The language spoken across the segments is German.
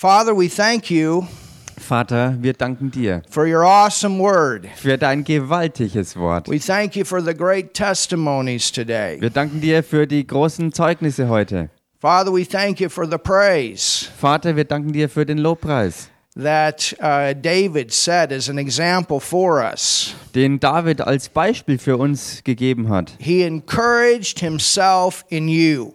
Father, we thank you Vater, wir danken dir for your awesome word. für dein gewaltiges Wort. We thank you for the great testimonies today. Wir danken dir für die großen Zeugnisse heute. Father, we thank you for the praise Vater, wir danken dir für den Lobpreis, that uh, David set as an example for us. den David als Beispiel für uns gegeben hat. He encouraged himself in you,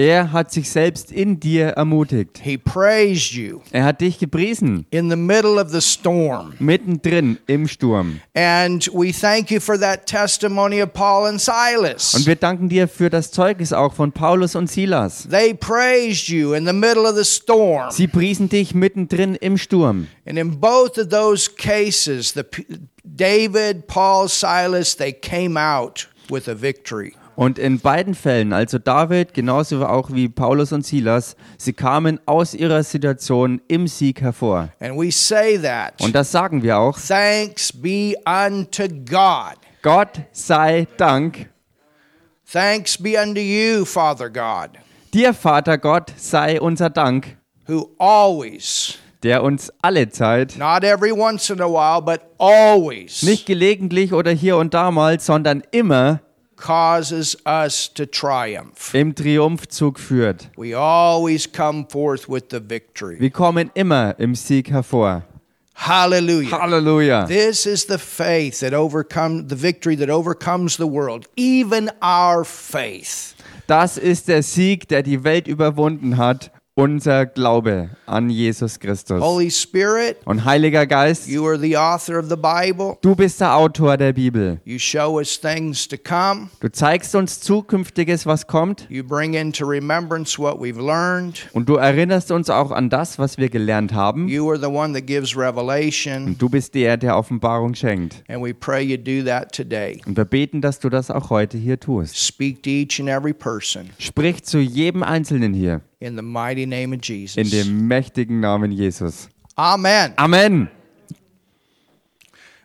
Er hat sich selbst in dir ermutigt. he praised you Er hat dich gepriesen, in the middle of the storm. mittendrin im Sturm. And we thank you for that testimony of Paul and Und Silas. wir danken dir für das Zeugnis auch von Paulus und Silas. They praised you in the middle of the storm. Sie priesen dich mittendrin im Sturm. And in both of those cases, the p- David, Paul, Silas, they came out with a victory. Und in beiden Fällen, also David genauso auch wie Paulus und Silas, sie kamen aus ihrer Situation im Sieg hervor. And we say that. Und das sagen wir auch. Thanks be unto God. Gott sei Dank. Thanks be unto you, Father God, Dir, Vater Gott, sei unser Dank, who always, der uns alle Zeit, not every once in a while, but always nicht gelegentlich oder hier und da mal, sondern immer causes us to triumph. im Triumphzug führt. We always come forth with the victory. Wir kommen immer im Sieg hervor. Hallelujah. Halleluja. This is the faith that overcomes the victory that overcomes the world, even our faith. Das ist der Sieg, der die Welt überwunden hat, unser Glaube an Jesus Christus. Holy Spirit, Und Heiliger Geist, you are the author of the Bible. du bist der Autor der Bibel. You show us things to come. Du zeigst uns Zukünftiges, was kommt. You bring into remembrance what we've learned. Und du erinnerst uns auch an das, was wir gelernt haben. You are the one that gives revelation. Und du bist der, der Offenbarung schenkt. And we pray you do that today. Und wir beten, dass du das auch heute hier tust. Speak to each and every person Sprich zu jedem Einzelnen hier. In the mighty name of In Jesus. dem mächtigen Namen Jesus. Amen. Amen.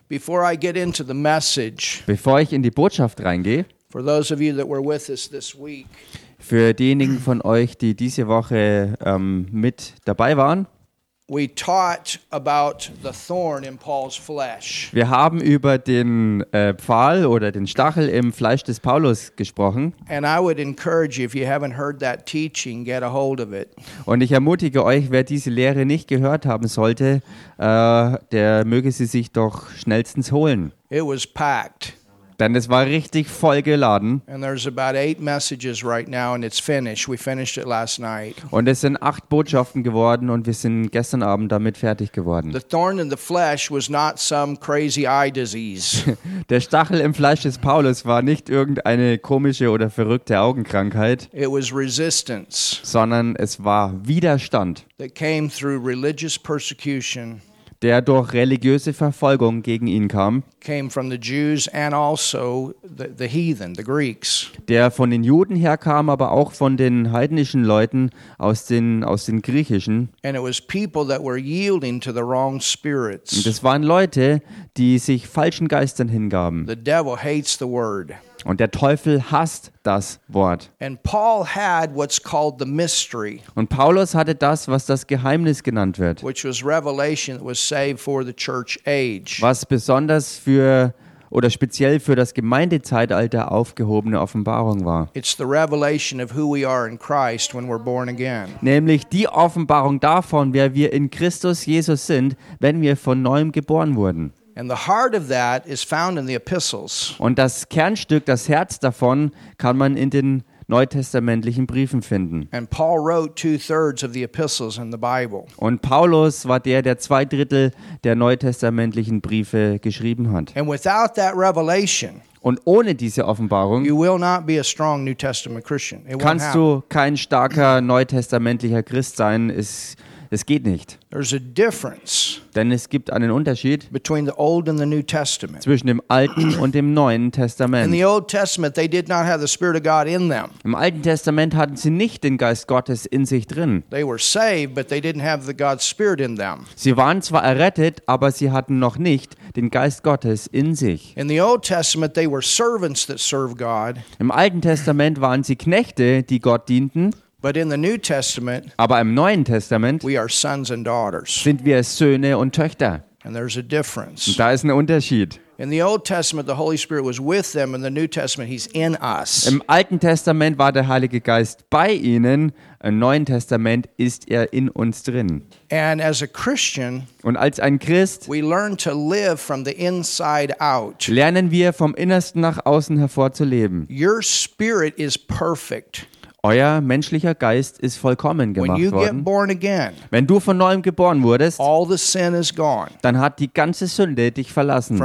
Before I get into the message, Bevor ich in die Botschaft reingehe, for those of you that were with us this week, für diejenigen von euch, die diese Woche ähm, mit dabei waren, we taught about the thorn in Paul's flesh. wir haben über den äh, Pfahl oder den Stachel im Fleisch des Paulus gesprochen. And I would encourage you, if you haven't heard that teaching, get a hold of it. Und ich ermutige euch, wer diese Lehre nicht gehört haben sollte, äh, der möge sie sich doch schnellstens holen. It was packed. Denn es war richtig voll geladen. Und es sind acht Botschaften geworden und wir sind gestern Abend damit fertig geworden. The thorn in the flesh was not some crazy eye disease. Der Stachel im Fleisch des Paulus war nicht irgendeine komische oder verrückte Augenkrankheit, it was resistance sondern es war Widerstand, that came through religious persecution, der durch religiöse Verfolgung gegen ihn kam, came from the Jews and also the, the heathen, the Greeks. der von den Juden herkam, aber auch von den heidnischen Leuten aus den, aus den griechischen. And it was people that were yielding to the wrong Und es waren Leute, die sich falschen Geistern hingaben. The devil hates the word. Und der Teufel hasst das Wort. And Paul had what's called the mystery, Und Paulus hatte das, was das Geheimnis genannt wird, which was revelation that was saved for the church age. was besonders für oder speziell für das Gemeindezeitalter aufgehobene Offenbarung war. It's the revelation of who we are in Christ when we're born again. Nämlich die Offenbarung davon, wer wir in Christus Jesus sind, wenn wir von neuem geboren wurden. And the heart of that is found in the epistles. Und das Kernstück, das Herz davon, kann man in den neutestamentlichen Briefen finden. And Paul wrote two thirds of the epistles in the Bible. Und Paulus war der, der zwei Drittel der neutestamentlichen Briefe geschrieben hat. And without that revelation, Und ohne diese Offenbarung you will not be a strong New Testament Christian. It won't kannst du kein starker neutestamentlicher Christ sein. Es, es geht nicht. There's a difference Denn es gibt einen Unterschied between the Old and the New Testament. zwischen dem Alten und dem Neuen In Testament. the Old Testament, they did not have the Spirit of God in them. Im Alten Testament hatten sie nicht den Geist Gottes in sich drin. They were saved, but they didn't have the God's Spirit in them. Sie waren zwar errettet, aber sie hatten noch nicht den Geist Gottes in sich. In the Old Testament, they were servants that served God, Im Alten Testament waren sie Knechte, die Gott dienten, But in the New Testament, Aber im Neuen Testament we are sons and daughters. sind wir Söhne und Töchter. And there's a difference. Da ist ein Unterschied. In the Old Testament, the Holy Spirit was with them. In the New Testament, He's in us. Im Alten Testament war der Heilige Geist bei ihnen, im Neuen Testament ist er in uns drin. And as a Christian, Und als ein Christ we learn to live from the inside out. lernen wir vom Innersten nach außen hervorzuleben. Your spirit is perfect. Euer menschlicher Geist ist vollkommen gemacht worden. again, Wenn du von neuem geboren wurdest, all the sin is gone dann hat die ganze Sünde dich verlassen.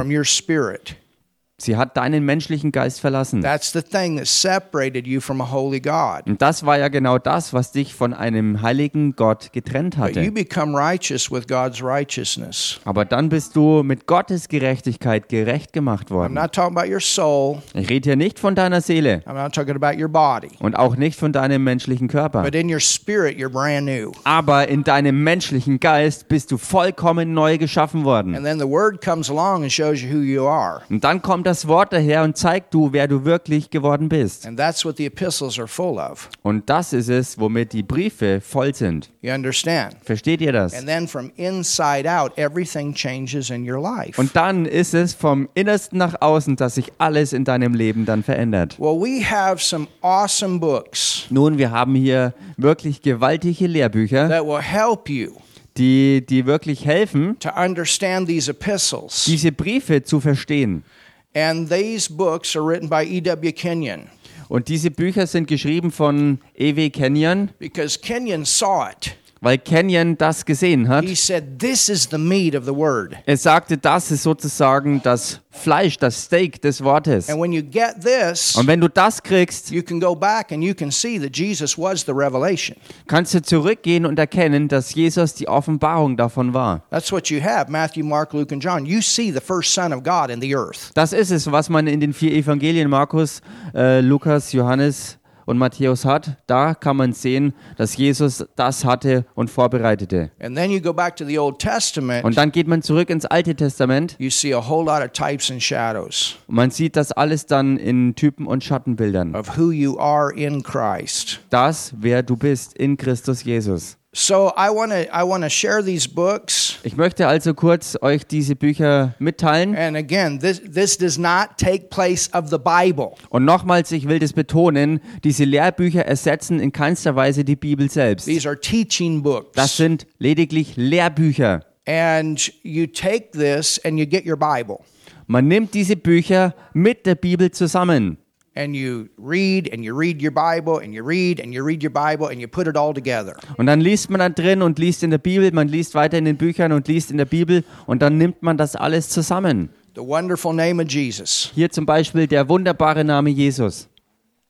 Sie hat deinen menschlichen Geist verlassen. That's the thing that separated you from a holy God. Und das war ja genau das, was dich von einem heiligen Gott getrennt But you hatte. become righteous with God's righteousness. Aber dann bist du mit Gottes Gerechtigkeit gerecht gemacht I'm worden. not talking about your soul. Ich rede hier nicht von deiner Seele I'm not talking about your body. und auch nicht von deinem menschlichen Körper. But in your spirit, you're brand new. Aber in deinem menschlichen Geist bist du vollkommen neu geschaffen worden. And then the word comes along and shows you who you are. Und dann kommt das Wort daher und zeigt du, wer du wirklich geworden bist. And that's what the epistles are full of. Und das ist es, womit die Briefe voll sind. You understand? Versteht ihr das? And then from inside out, everything changes in your life. Und dann ist es vom Innersten nach außen, dass sich alles in deinem Leben dann verändert. Well, we have some awesome books Nun, wir haben hier wirklich gewaltige Lehrbücher, that will help you die, die wirklich helfen, diese Briefe zu verstehen. And these books are written by E.W. Kenyon Und diese Bücher sind geschrieben von E.W. Kenyon, because Kenyon saw it. Weil Kenyon das gesehen hat. He said, This is the meat of the word. Er sagte, das ist sozusagen das Fleisch, das Steak des Wortes. And when you get this, Und wenn du das kriegst, kannst du zurückgehen und erkennen, dass Jesus die Offenbarung davon war. Have Matthew, Mark. Das ist es, was man in den vier Evangelien Markus, äh, Lukas, Johannes und Matthäus hat. Da kann man sehen, dass Jesus das hatte und vorbereitete. And then you go back to the Old Testament, Und dann geht man zurück ins Alte Testament you see a whole lot of types and shadows und man sieht das alles dann in Typen und Schattenbildern. of who you are in Christ. Das, wer du bist in Christus Jesus. So I want to I want to share these books. Ich möchte also kurz euch diese Bücher mitteilen. And again, this this does not take place of the Bible. Und nochmals, ich will das betonen, diese Lehrbücher ersetzen in keinster Weise die Bibel selbst. These are teaching books. Das sind lediglich Lehrbücher. and you take this and you get your Bible Man nimmt diese Bücher mit der Bibel zusammen and you read and you read your Bible and you read and you read your Bible and you put it all together. und dann liest man da drin und liest in der Bibel, man liest weiter in den Büchern und liest in der Bibel und dann nimmt man das alles zusammen. The wonderful name of Jesus. Hier zum Beispiel der wunderbare Name Jesus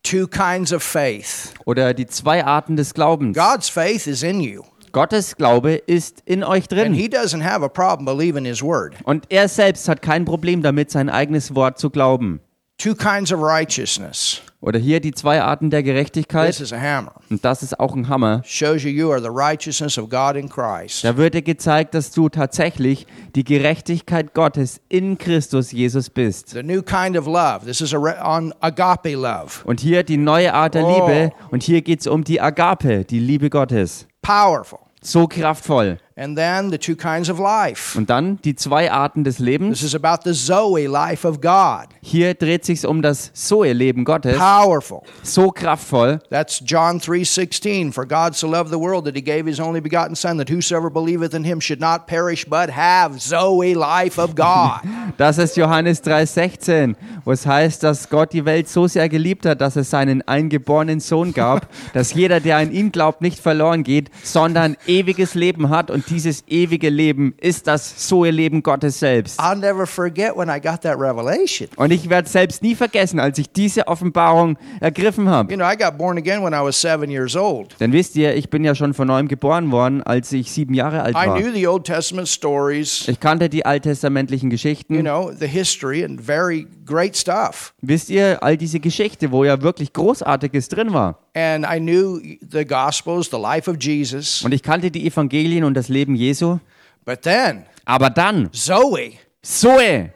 Two kinds of faith. oder die zwei Arten des Glaubens. God's faith is in you, Gottes Glaube ist in euch and drin. He doesn't have a problem believing His word. Und er selbst hat kein Problem damit, sein eigenes Wort zu glauben. Two kinds of righteousness. Oder hier die zwei Arten der This Gerechtigkeit. is a hammer. Und das ist auch ein Hammer. Shows you you are the righteousness of God in Christ. Da wird dir gezeigt, dass du tatsächlich die Gerechtigkeit Gottes in Christus Jesus bist. The new kind of love. This is a on agape love. Und hier die neue Art der Oh. Liebe. Und hier geht es um die Agape, die Liebe Gottes. Powerful. So kraftvoll. And then the two kinds of life. Und dann die zwei Arten des This Lebens. is about the Zoe life of God. Hier dreht sich um das Zoe-Leben Gottes. Powerful. So kraftvoll. That's John 3:16 for God so loved the world that he gave his only begotten son that whosoever believeth in him should not perish but have Zoe life of God. Das ist Johannes 3,16, wo es heißt, dass Gott die Welt so sehr geliebt hat, dass es seinen eingeborenen Sohn gab, dass jeder, der an ihn glaubt, nicht verloren geht, sondern ewiges Leben hat. Und dieses ewige Leben ist das Zoe-Leben Gottes selbst. I'll never forget when I got that revelation. Und ich werde selbst nie vergessen, als ich diese Offenbarung ergriffen habe. You know, I got born again when I was 7 years old. Denn wisst ihr, ich bin ja schon von neuem geboren worden, als ich sieben Jahre alt I war. knew the Old Testament stories, Ich kannte die alttestamentlichen you Geschichten. know, the history and very great stuff. Wisst ihr, all diese Geschichte, wo ja wirklich Großartiges drin war. And I knew the gospels, the life of Jesus. Und ich kannte die Evangelien und das Leben Jesu. But then Aber dann, Zoe, Zoe,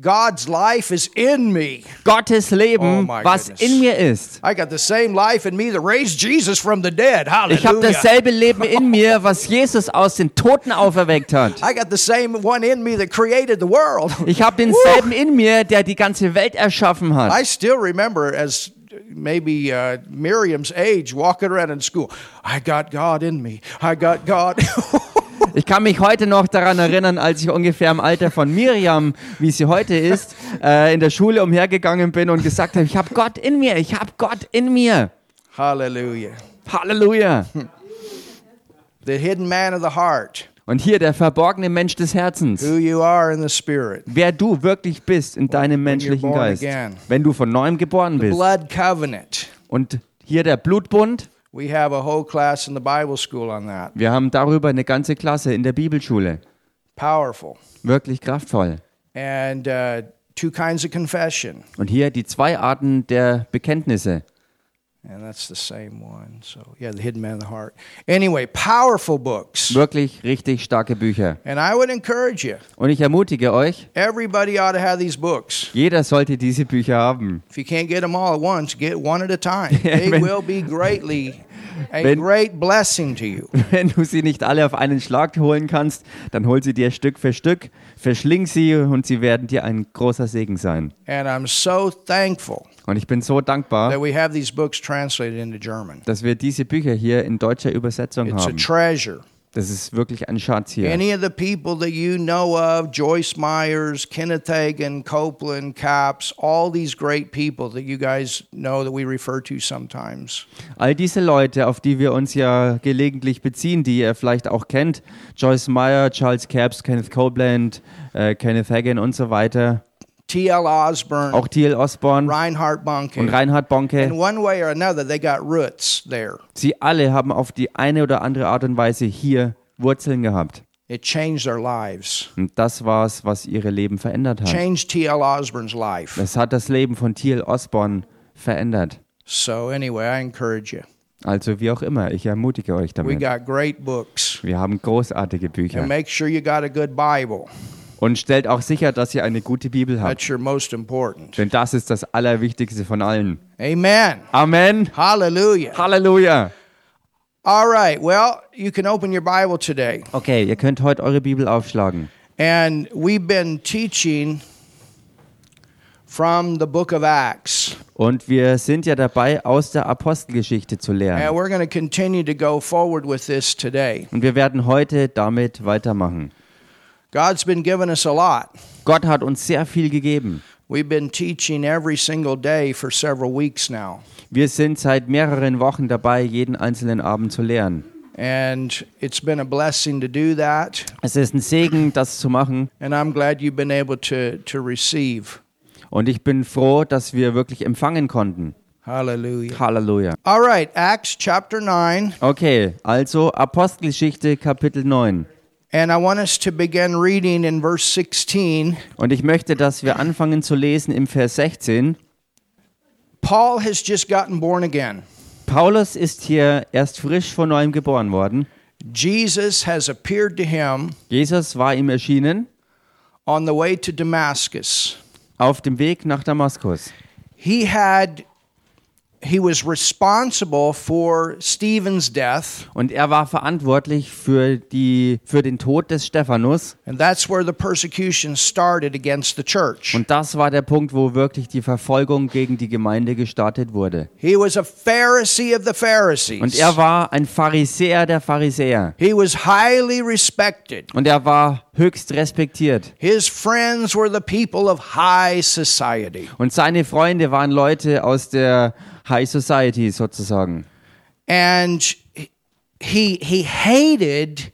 God's life is in me. Gottes Oh Leben, my was goodness. in mir ist. I got the same life in me that raised Jesus from the dead. Hallelujah. Ich habe dasselbe Leben in mir, was Jesus aus den Toten auferweckt hat. I got the same one in me that created the world. Ich habe denselben in mir, der die ganze Welt erschaffen hat. I still remember as maybe uh, Miriam's age walking around in school. I got God in me. I got God. Ich kann mich heute noch daran erinnern, als ich ungefähr im Alter von Miriam, wie sie heute ist, äh, in der Schule umhergegangen bin und gesagt habe, ich habe Gott in mir, ich habe Gott in mir. Hallelujah. Halleluja. The hidden man of the heart, Und hier der verborgene Mensch des Herzens. who you are in the spirit. Wer du wirklich bist in deinem menschlichen Geist. Wenn du von neuem geboren bist. Blood covenant. Und hier der Blutbund. We have a whole class in the Bible school on that. Wir haben darüber eine ganze Klasse in der Bibelschule. Powerful. Wirklich kraftvoll. And uh, two kinds of confession. Und hier die zwei Arten der Bekenntnisse. And that's the same one. So, yeah, the hidden man of the heart. Anyway, powerful books. Wirklich richtig starke Bücher. And I would encourage you, Und ich ermutige euch, everybody ought to have these books. jeder sollte diese Bücher haben. If you can't get them all at once, get one at a time. They will be greatly a Wenn- great blessing to you. Wenn du sie nicht alle auf einen Schlag holen kannst, dann hol sie dir Stück für Stück, verschling sie und sie werden dir ein großer Segen sein. And I'm so thankful Und ich bin so dankbar, that we have these books translated into German. dass wir diese Bücher hier in deutscher Übersetzung It's a haben. treasure. Das ist wirklich ein Schatz hier. Any of the people that you know of, Joyce Myers, Kenneth Hagin, Copeland, Capps, all these great people that you guys know that we refer to sometimes. All diese Leute, auf die wir uns ja gelegentlich beziehen, die ihr vielleicht auch kennt, Joyce Meyer, Charles Capps, Kenneth Copeland, äh, Kenneth Hagin und so weiter, T.L. Osborne, auch T.L. Osborne Reinhard Bunke. und Reinhard In Bonke, one way or another, they got roots there. sie alle haben auf die eine oder andere Art und Weise hier Wurzeln gehabt. It changed their lives. Und das war es, was ihre Leben verändert hat. Changed T.L. Osborne's life. Es hat das Leben von T.L. Osborne verändert. So anyway, I encourage you. Also wie auch immer, ich ermutige euch We damit. got great books. Wir haben großartige Bücher. And make sure you got a good Bible. Und stellt auch sicher, dass ihr eine gute Bibel habt. That's your most important. Denn das ist das Allerwichtigste von allen. Amen. Amen. Hallelujah. Halleluja. All right. Well, you can open your Bible today. Okay, ihr könnt heute eure Bibel aufschlagen. And we've been teaching from the book of Acts. Und wir sind ja dabei, aus der Apostelgeschichte zu And lernen. we're going to continue to go forward with this today. Und wir werden heute damit weitermachen. God's been giving us a lot. Gott hat uns sehr viel gegeben. We've been teaching every single day for several weeks now. Wir sind seit mehreren Wochen dabei, jeden einzelnen Abend zu lernen. And it's been a blessing to do that. Es ist ein Segen, das zu machen. And I'm glad you've been able to, to receive. Und ich bin froh, dass wir wirklich empfangen konnten. Hallelujah. Halleluja. All right, Acts chapter 9. Okay, also Apostelgeschichte Kapitel 9. And I want us to begin reading in verse 16. Und ich möchte, dass wir anfangen zu lesen im Vers 16. Paul has just gotten born again. Paulus ist hier erst frisch von neuem geboren worden. Jesus has appeared to him Jesus war ihm erschienen on the way to Damascus. auf dem Weg nach Damaskus. He had he was responsible for Stephen's death, Und er war verantwortlich für, die, für den Tod des Stephanus. and that's where the persecution started against the church. Und das war der Punkt, wo wirklich die Verfolgung gegen die Gemeinde gestartet wurde. He was a Pharisee of the Pharisees. Und er war ein Pharisäer der Pharisäer. he was highly respected. Und er war höchst respektiert. His friends were the people of high society. Und seine Freunde waren Leute aus der High Society sozusagen. And he he hated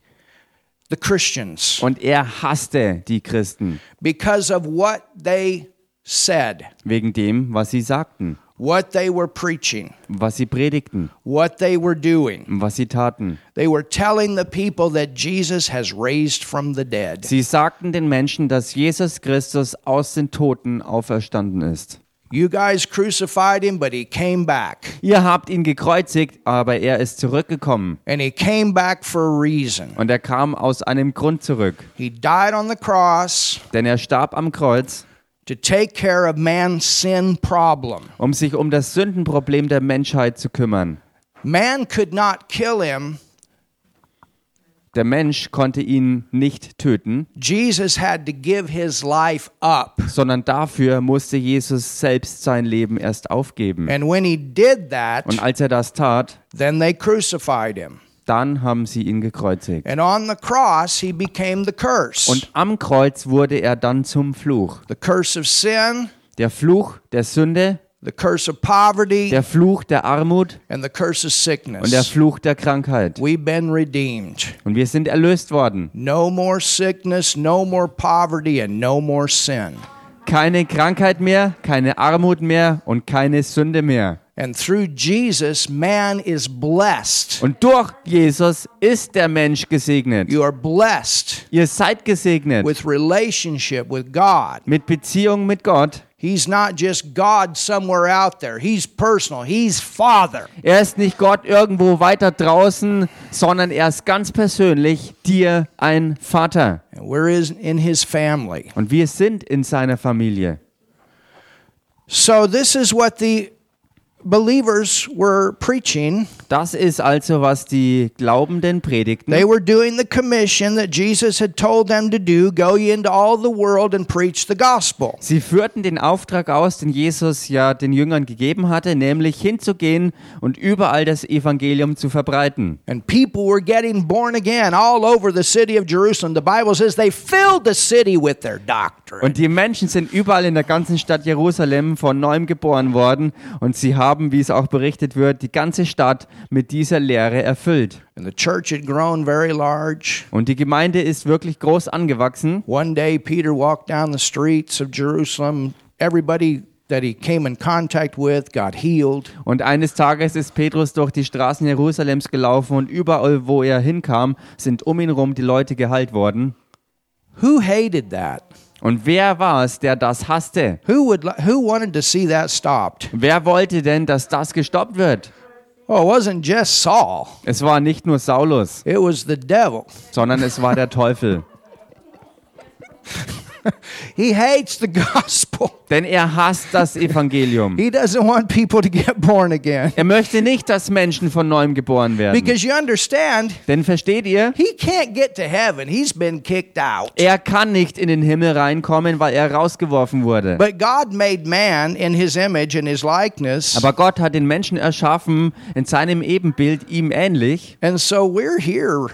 the Christians Und er hasste die Christen because of what they said, wegen dem, was sie sagten, what they were preaching, was sie predigten, what they were doing. was sie taten. They were telling the people that Jesus has raised from the dead. Sie sagten den Menschen, dass Jesus Christus aus den Toten auferstanden ist. You guys crucified him, but he came back. Ihr habt ihn gekreuzigt, aber er ist zurückgekommen. And he came back for a reason. Und er kam aus einem Grund zurück. He died on the cross. Denn er starb am Kreuz. to take care of man's sin problem. um sich um das Sündenproblem der Menschheit zu kümmern. Man could not kill him. Der Mensch konnte ihn nicht töten, Jesus had to give his life up. sondern dafür musste Jesus selbst sein Leben erst aufgeben. And when he did that, Und als er das tat, then they crucified him. dann haben sie ihn gekreuzigt. And on the cross, he became the curse. Und am Kreuz wurde er dann zum Fluch. the curse of sin, Der Fluch der Sünde, the curse of poverty, der Fluch der Armut and the curse of und der sickness. Fluch der Krankheit. We've been redeemed. Und wir sind erlöst worden. No more sickness, no more poverty, and no more sin. Keine Krankheit mehr, keine Armut mehr und keine Sünde mehr. And through Jesus, man is blessed. Und durch Jesus ist der Mensch gesegnet. You are blessed Ihr seid gesegnet with relationship with God. mit Beziehung mit Gott. He's not just God somewhere out there. He's personal. He's Father. Er ist nicht Gott irgendwo weiter draußen, sondern er ist ganz persönlich dir ein Vater. And we're in his family. Und wir sind in seiner Familie. So this is what the believers were preaching. Das ist also, was die Glaubenden predigten. They were doing the commission that Jesus had told them to do go ye into all the world and preach the gospel. Sie führten den Auftrag aus, den Jesus ja den Jüngern gegeben hatte, nämlich hinzugehen und überall das Evangelium zu verbreiten. And people were getting born again all over the city of Jerusalem. The Bible says they filled the city with their doctrine. Und die Menschen sind überall in der ganzen Stadt Jerusalem von neuem geboren worden und sie haben, wie es auch berichtet wird, die ganze Stadt mit dieser Lehre erfüllt. And the church had grown very large. Und die Gemeinde ist wirklich groß angewachsen. One day, Peter walked down the streets of Jerusalem. Everybody that he came in contact with got healed. Und eines Tages ist Petrus durch die Straßen Jerusalems gelaufen und überall, wo er hinkam, sind um ihn herum die Leute geheilt worden. Who hated that? Und wer war es, der das hasste? Who would? Who wanted to see that stopped? Wer wollte denn, dass das gestoppt wird? Oh, it wasn't just Saul. Es war nicht nur Saulus, It was the devil. sondern es war der Teufel. He hates the gospel. Denn er hasst das Evangelium. He doesn't want people to get born again. Er möchte nicht, dass Menschen von neuem geboren werden. Because you understand, Denn versteht ihr? he can't get to heaven. He's been kicked out. Er kann nicht in den Himmel reinkommen, weil er rausgeworfen wurde. But God made man in his image and his likeness. Aber Gott hat den Menschen erschaffen in seinem Ebenbild ihm ähnlich. And so we're here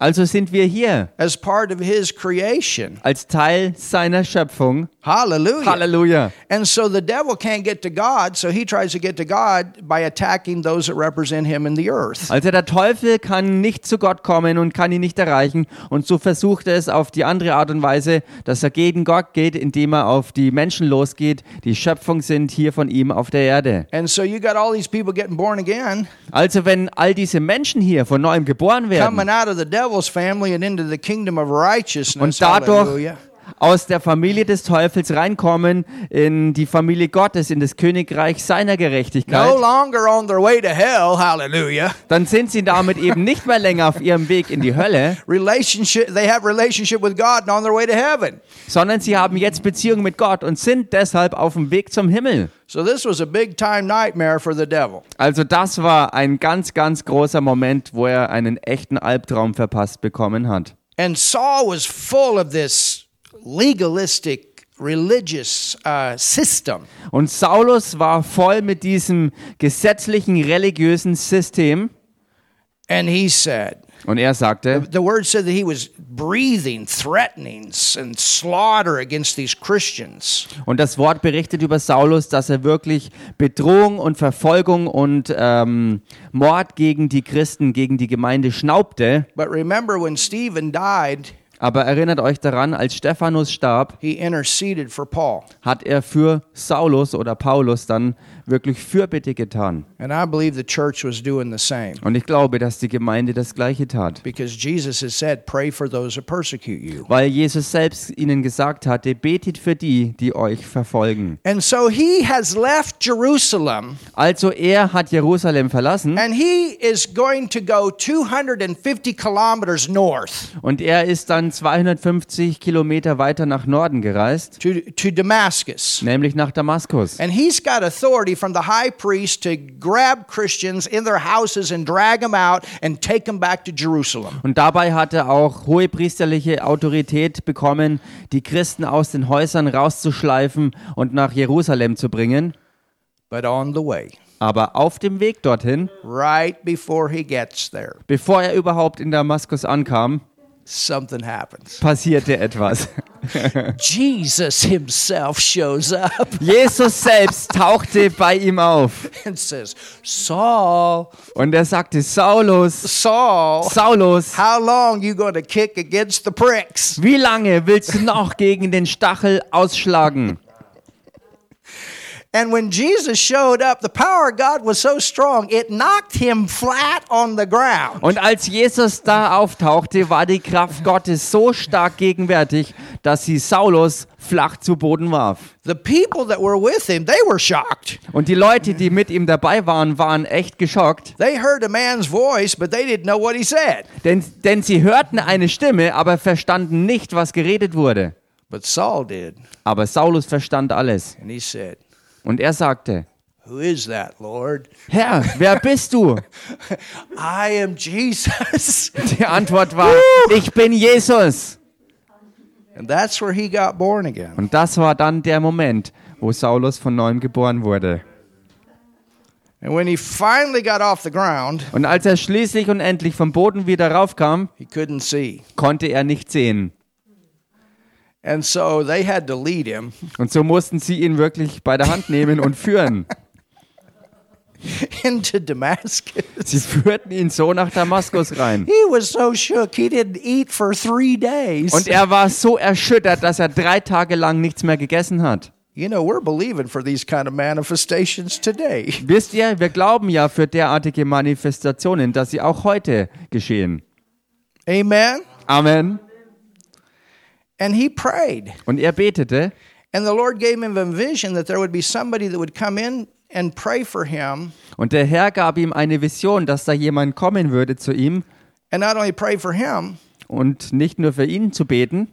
Also sind wir hier as part of his creation. als Teil seiner Schöpfung. Hallelujah. Halleluja. And so the devil can't get to God, so he tries to get to God by attacking those that represent him in the earth. Also der Teufel kann nicht zu Gott kommen und kann ihn nicht erreichen. Und so versucht er es auf die andere Art und Weise, dass er gegen Gott geht, indem er auf die Menschen losgeht, die Schöpfung sind hier von ihm auf der Erde. And so you got all these people getting born again, Also wenn all diese Menschen hier von neuem geboren werden coming out of the devil's family and into the kingdom of righteousness. und dadurch Hallelujah. Aus der Familie des Teufels reinkommen in die Familie Gottes, in das Königreich seiner No Gerechtigkeit, longer on their way to hell. Hallelujah. dann sind sie damit eben nicht mehr länger auf ihrem Weg in die Hölle, Relationship. They have relationship with God and on their way to heaven. sondern sie haben jetzt Beziehung mit Gott und sind deshalb auf dem Weg zum Himmel. So this was a big time nightmare for the devil. Also das war ein ganz, ganz großer Moment, wo er einen echten Albtraum verpasst bekommen hat. And Saul was full of this legalistic religious uh, system. Und Saulus war voll mit diesem gesetzlichen religiösen System And he said, und er sagte, the word said that he was breathing threatenings and slaughter against these Christians. und das Wort berichtet über Saulus, dass er wirklich Bedrohung und Verfolgung und ähm, Mord gegen die Christen, gegen die Gemeinde schnaubte. But remember, when Stephen died, Aber erinnert euch daran, als Stephanus starb, he interceded for Paul. hat er für Saulus oder Paulus dann wirklich Fürbitte getan. And I believe the church was doing the same Und ich glaube, dass die Gemeinde das Gleiche tat. because Jesus has said, Pray for those who persecute you. Weil Jesus selbst ihnen gesagt hatte, betet für die, die euch verfolgen. And so he has left Jerusalem Also er hat Jerusalem verlassen and he is going to go 250 kilometers north und er ist dann 250 Kilometer weiter nach Norden gereist, to, to Damascus. nämlich nach Damaskus. And he's got authority from the high priest to grab Christians in their houses and drag them out and take them back to Jerusalem. Und dabei hat er auch hohe priesterliche Autorität bekommen, die Christen aus den Häusern rauszuschleifen und nach Jerusalem zu bringen. But on the way, Aber auf dem Weg dorthin, right before he gets there, bevor er überhaupt in Damaskus ankam, something happens. passierte etwas. Jesus himself shows up Jesus selbst tauchte bei ihm auf and says, Saul, und er sagte, Saulus, Saul, Saulus, how long you going to kick against the pricks? wie lange willst du noch gegen den Stachel ausschlagen? And when Jesus showed up, the power of God was so strong, it knocked him flat on the ground. Und als Jesus da auftauchte, war die Kraft Gottes so stark gegenwärtig, dass sie Saulus flach zu Boden warf. The people that were with him, they were shocked. Und die Leute, die mit ihm dabei waren, waren echt geschockt, They heard a man's voice, but they didn't know what he said. denn, denn sie hörten eine Stimme, aber verstanden nicht, was geredet wurde. But Saul did. Aber Saulus verstand alles. And he said, Und er sagte, Who is that, Lord? Herr, wer bist du? I am Jesus. Die Antwort war, ich bin Jesus. and that's where he got born again. Und das war dann der Moment, wo Saulus von neuem geboren wurde. And when he finally got off the ground, Und als er schließlich und endlich vom Boden wieder raufkam, he couldn't see. konnte er nicht sehen. And so they had to lead him Und so mussten sie ihn wirklich bei der Hand nehmen und führen. into Damascus. Sie führten ihn so nach Damaskus rein. He was so shook, he didn't eat for three days. Und er war so erschüttert, dass er drei Tage lang nichts mehr gegessen hat. you know, we're believing for these kind of manifestations today. Wisst ihr, wir glauben ja für derartige Manifestationen, dass sie auch heute geschehen. Amen. Amen. And he prayed. Und er betete. And the Lord gave him a vision that there would be somebody that would come in and pray for him, und der Herr gab ihm eine Vision, dass da jemand kommen würde zu ihm. And not only pray for him, und nicht nur für ihn zu beten,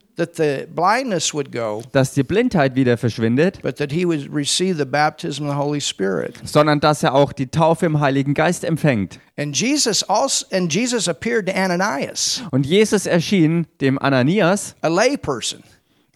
go, dass die Blindheit wieder verschwindet, but that he would receive the baptism of the Holy Spirit. sondern dass er auch die Taufe im Heiligen Geist empfängt. And Jesus also and Jesus appeared to Ananias, Und Jesus erschien dem Ananias, a layperson,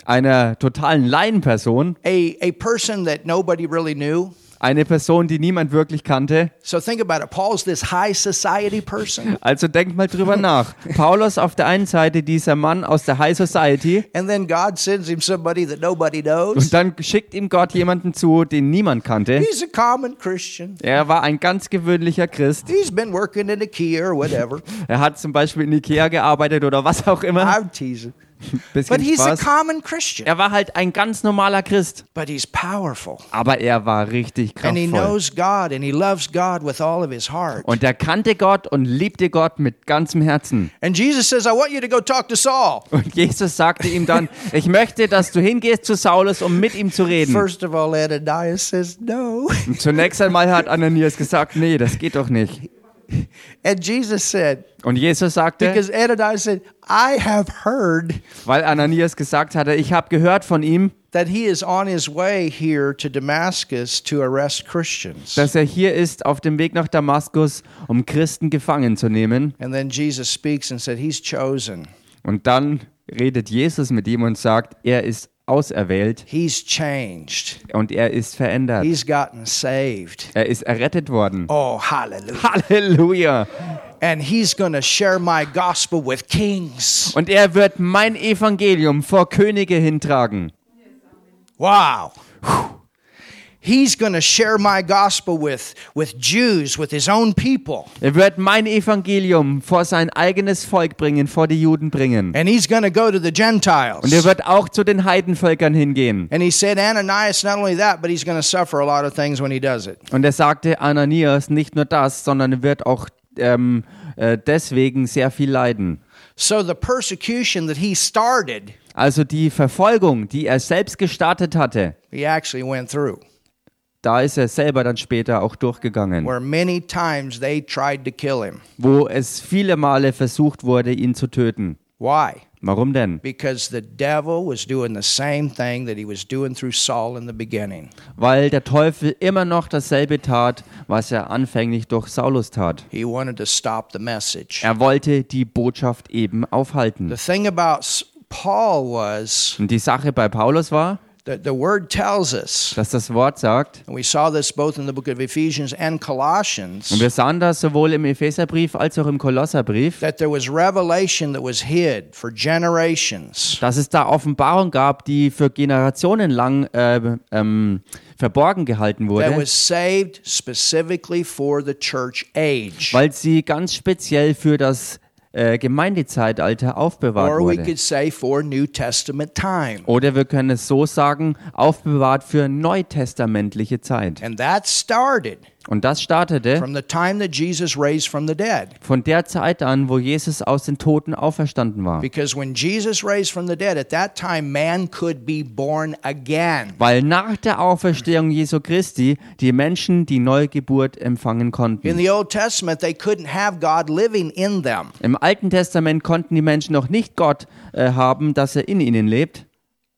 einer totalen Laienperson, a, a person that nobody really knew. Eine Person, die niemand wirklich kannte. So think about it. Paul's this high society person. Also denkt mal drüber nach. Paulus auf der einen Seite dieser Mann aus der High Society And then God sends him somebody that nobody knows. und dann schickt ihm Gott jemanden zu, den niemand kannte. He's a common Christian. Er war ein ganz gewöhnlicher Christ. He's been working in IKEA or whatever. Er hat zum Beispiel in Ikea gearbeitet oder was auch immer. I'm teasing. But Bisschen he's a Spaß. common Christian. Er war halt ein ganz normaler Christ, But he's powerful. aber er war richtig And he kraftvoll. knows God and he loves God with all of his heart. Und er kannte Gott und liebte Gott mit ganzem Herzen. And Jesus says, I want you to go talk to Saul. Und Jesus sagte ihm dann, ich möchte, dass du hingehst zu Saulus, um mit ihm zu reden. First of all, Ananias says, No. Zunächst einmal hat Ananias gesagt, nee, das geht doch nicht. And Jesus said, Und Jesus sagte, Because Ananias said, I have heard weil Ananias gesagt hatte, ich habe gehört von ihm, that he is on his way here to Damascus to arrest Christians. dass er hier ist auf dem Weg nach Damaskus, um Christen gefangen zu nehmen. And then Jesus speaks and said, He's chosen. Und dann redet Jesus mit ihm und sagt, er ist auserwählt He's changed. und er ist verändert. He's gotten saved. Er ist errettet worden. Oh, hallelujah. Halleluja! And he's to share my gospel with kings. Und er wird mein Evangelium vor Könige hintragen. Wow. He's going to share my gospel with, with Jews, with his own people. Er wird mein Evangelium vor sein eigenes Volk bringen, vor die Juden bringen. And he's going to go to the Gentiles. Und er wird auch zu den Heidenvölkern hingehen. And he said, Ananias, not only that, but he's going to suffer a lot of things when he does it. Und er sagte Ananias nicht nur das, sondern er wird auch ähm, äh, deswegen sehr viel leiden. So the persecution that he started, Also die Verfolgung, die er selbst gestartet hatte, he actually went through. Da ist er selber dann später auch durchgegangen, Where many times they tried to kill him. wo es viele Male versucht wurde, ihn zu töten. Why? Warum denn? Because the devil was doing the same thing that he was doing through Saul in the beginning. Weil der Teufel immer noch dasselbe tat, was er anfänglich durch Saulus tat. He wanted to stop the message. Er wollte die Botschaft eben aufhalten. Und die Sache bei Paulus war, the word tells us, dass das Wort sagt, and we saw this both in the book of Ephesians and Colossians, und wir sahen das sowohl im Epheserbrief als auch im Kolosserbrief, that there was revelation that was hid for generations. dass es da Offenbarung gab, die für Generationen lang äh, ähm, verborgen gehalten That wurde, was saved specifically for the church age. weil sie ganz speziell für das äh, Gemeindezeitalter aufbewahrt Or we wurde. could say for New Testament time. Oder wir können es so sagen, aufbewahrt für neutestamentliche Zeit. And that started Und das startete from the time that Jesus raised from the dead. von der Zeit an, wo Jesus aus den Toten auferstanden war. Because when Jesus raised from the dead, at that time man could be born again. Weil nach der Auferstehung Jesu Christi die Menschen die Neugeburt empfangen konnten. Im Alten Testament konnten die Menschen noch nicht Gott äh, haben, dass er in ihnen lebt.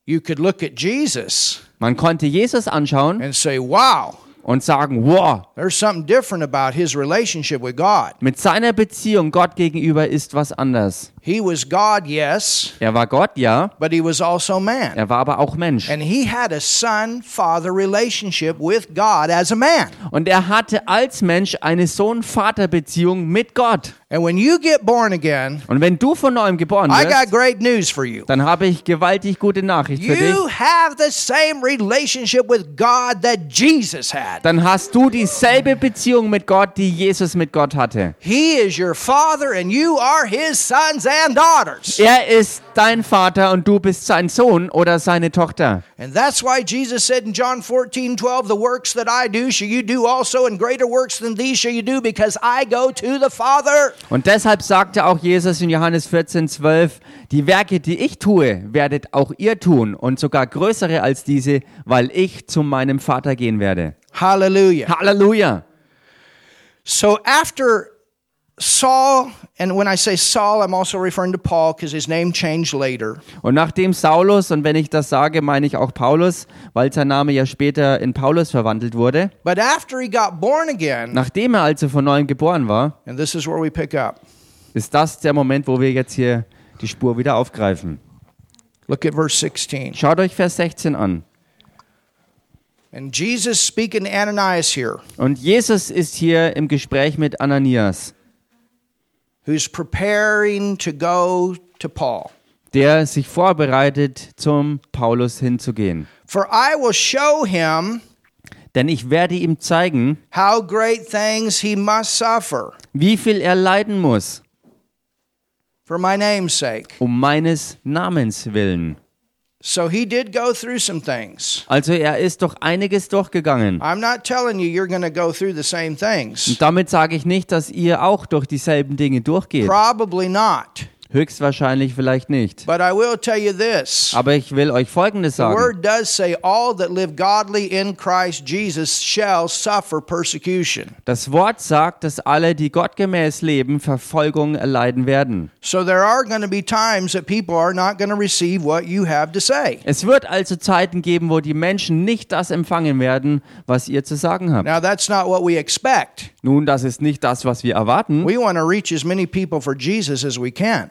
You could look at Jesus Man konnte Jesus anschauen and say, wow, und sagen, wow, there's something different about his relationship with God. mit seiner Beziehung Gott gegenüber ist was anders. He was God, yes, Er war Gott, ja, but he was also man. er war aber auch Mensch. And he had a son father relationship with God as a man. Und er hatte als Mensch eine Sohn-Vater-Beziehung mit Gott. And when you get born again, Und wenn du von neuem geboren I got wirst, great news for you. dann habe ich gewaltig gute Nachricht für dich. You have the same relationship with God that Jesus had. Dann hast du dieselbe Beziehung mit Gott, die Jesus mit Gott hatte. He is your father, and you are his sons and daughters. Er ist dein Vater und du bist sein Sohn oder seine Tochter. And that's why Jesus said in John 14, 12, The works that I do shall you do also, and greater works than these shall you do, because I go to the Father. Und deshalb sagte auch Jesus in Johannes 14, 12, die Werke, die ich tue, werdet auch ihr tun und sogar größere als diese, weil ich zu meinem Vater gehen werde. Hallelujah. Halleluja! So after Saul, and when I say Saul, I'm also referring to Paul because his name changed later. Und nachdem Saulus, und wenn ich das sage, meine ich auch Paulus, weil sein Name ja später in Paulus verwandelt wurde, But after he got born again, nachdem er also von neuem geboren war, and this is where we pick up. ist das der Moment, wo wir jetzt hier die Spur wieder aufgreifen. Look at verse 16. Schaut euch Vers 16 an. And Jesus speaking to Ananias here, Und Jesus ist hier im Gespräch mit Ananias, who's preparing to go to Paul. der sich vorbereitet, zum Paulus hinzugehen. For I will show him Denn ich werde ihm zeigen, how great things he must suffer wie viel er leiden muss, for my name's sake. um meines Namens willen. So he did go through some things. Also er ist doch einiges durchgegangen. I'm not telling you you're going to go through the same things. Und damit sage ich nicht, dass ihr auch durch dieselben Dinge durchgeht. Probably not. Höchstwahrscheinlich vielleicht nicht. But I will tell you this. Aber ich will euch Folgendes The sagen. word does say, All that live godly in Christ Jesus shall suffer persecution. Das Wort sagt, dass alle, die gottgemäß leben, Verfolgung erleiden werden. So there are going to be times that people are not going to receive what you have to say. Es wird also Zeiten geben, wo die Menschen nicht das empfangen werden, was ihr zu sagen habt. Now, that's not what we expect. Nun, das ist nicht das, was wir erwarten, We want to reach as many people for Jesus as we can.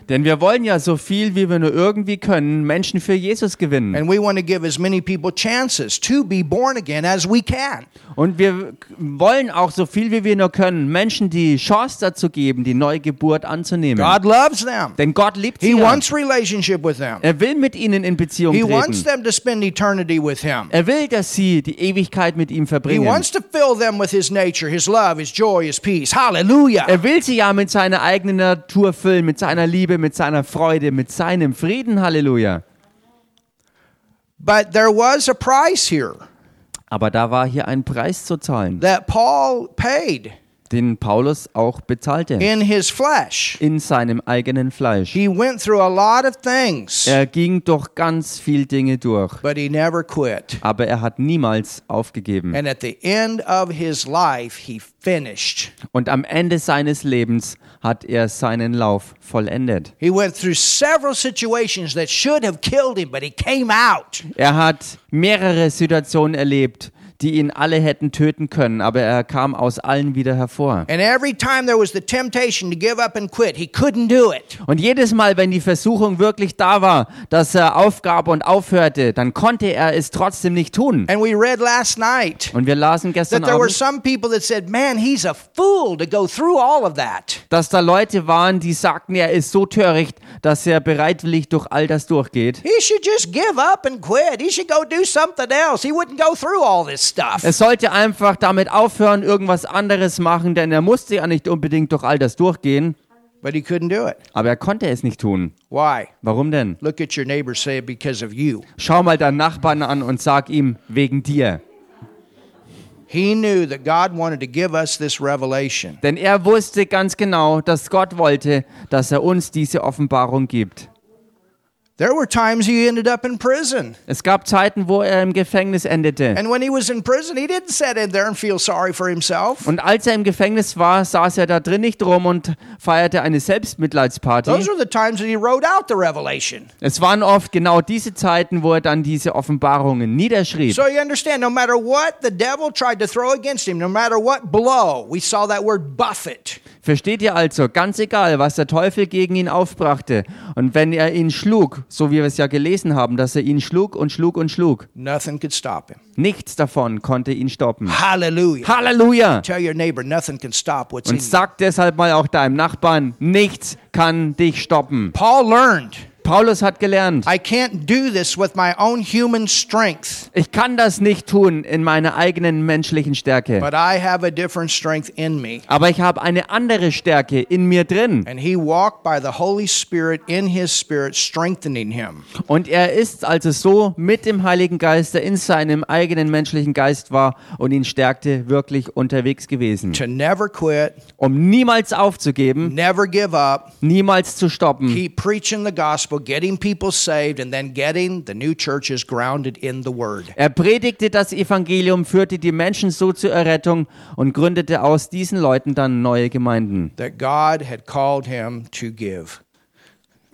Denn wir wollen ja so viel, wie wir nur irgendwie können, Menschen für Jesus gewinnen. And we want to give as many people chances to be born again as we can. Und wir wollen auch so viel, wie wir nur können, Menschen die Chance dazu geben, die Neugeburt anzunehmen. God loves them. Denn Gott liebt He sie. Ja. wants relationship with them. Er will mit ihnen in Beziehung He wants treten. them to spend eternity with Him. Er will, dass sie die Ewigkeit mit ihm He verbringen. wants to fill them with His nature, His love, His joy, His peace. Hallelujah. Er will sie ja mit seiner eigenen Natur füllen, mit seiner Liebe, mit seiner Freude, mit seinem Frieden. Halleluja. But there was a price here Aber da war hier ein Preis zu zahlen, that Paul paid den Paulus auch bezahlte. in his flesh. In seinem eigenen Fleisch. He went through a lot of things, Er ging durch ganz viel Dinge durch, but he never quit. aber er hat niemals aufgegeben. And at the end of his life, he finished. Und am Ende seines Lebens hat er seinen Lauf vollendet. He went through several situations that should have killed him, but he came out. Er hat mehrere Situationen erlebt, die ihn alle hätten töten können, aber er kam aus allen wieder hervor. And every time there was the temptation to give up and quit, he couldn't do it. Und jedes Mal, wenn die Versuchung wirklich da war, dass er aufgab und aufhörte, dann konnte er es trotzdem nicht tun. And we read last night Und wir lasen gestern that there were Abend, some people that said, Man, he's a fool to go through all of that. dass da Leute waren, die sagten, er ist so töricht, dass er bereitwillig durch all das durchgeht. He should just give up and quit. He should go do something else. He wouldn't go through all this stuff. Er sollte einfach damit aufhören, irgendwas anderes machen, denn er musste ja nicht unbedingt durch all das durchgehen, But he couldn't do it. aber er konnte es nicht tun. Why? Warum denn? Look at your neighbor, say, Because of you. Schau mal deinen Nachbarn an und sag ihm, wegen dir. He knew that God wanted to give us this revelation. Denn er wusste ganz genau, dass Gott wollte, dass er uns diese Offenbarung gibt. There were times he ended up in prison. Es gab Zeiten, wo er im Gefängnis endete. And when he was in prison, he didn't sit in there and feel sorry for himself. Und als er im Gefängnis war, saß er da drin nicht rum und feierte eine Selbstmitleidsparty. Those were the times that he wrote out the revelation. Es waren oft genau diese Zeiten, wo er dann diese Offenbarungen niederschrieb. So you understand, no matter what the devil tried to throw against him, no matter what blow, we saw that word buffet. Versteht ihr also, ganz egal, was der Teufel gegen ihn aufbrachte, und wenn er ihn schlug, so wie wir es ja gelesen haben, dass er ihn schlug und schlug und schlug, Nothing could stop him. nichts davon konnte ihn stoppen. Hallelujah. Halleluja! Tell your neighbor, nothing can stop what's Und sag deshalb mal auch deinem Nachbarn, nichts kann dich stoppen. Paul learned, Paulus hat gelernt, I can't do this with my own human strength, ich kann das nicht tun in meiner eigenen menschlichen Stärke, but I have a different strength in me. aber ich habe eine andere Stärke in mir drin. And he walked by the Holy Spirit in his spirit, strengthening him. Und er ist also so mit dem Heiligen Geist, der in seinem eigenen menschlichen Geist war und ihn stärkte, wirklich unterwegs gewesen. To never quit, Um niemals aufzugeben, never give up, niemals zu stoppen, keep preaching the gospel, getting people saved, and then getting the new churches grounded in the word. Er predigte das Evangelium, führte die Menschen so zur Errettung und gründete aus diesen Leuten dann neue Gemeinden. that God had called him to give.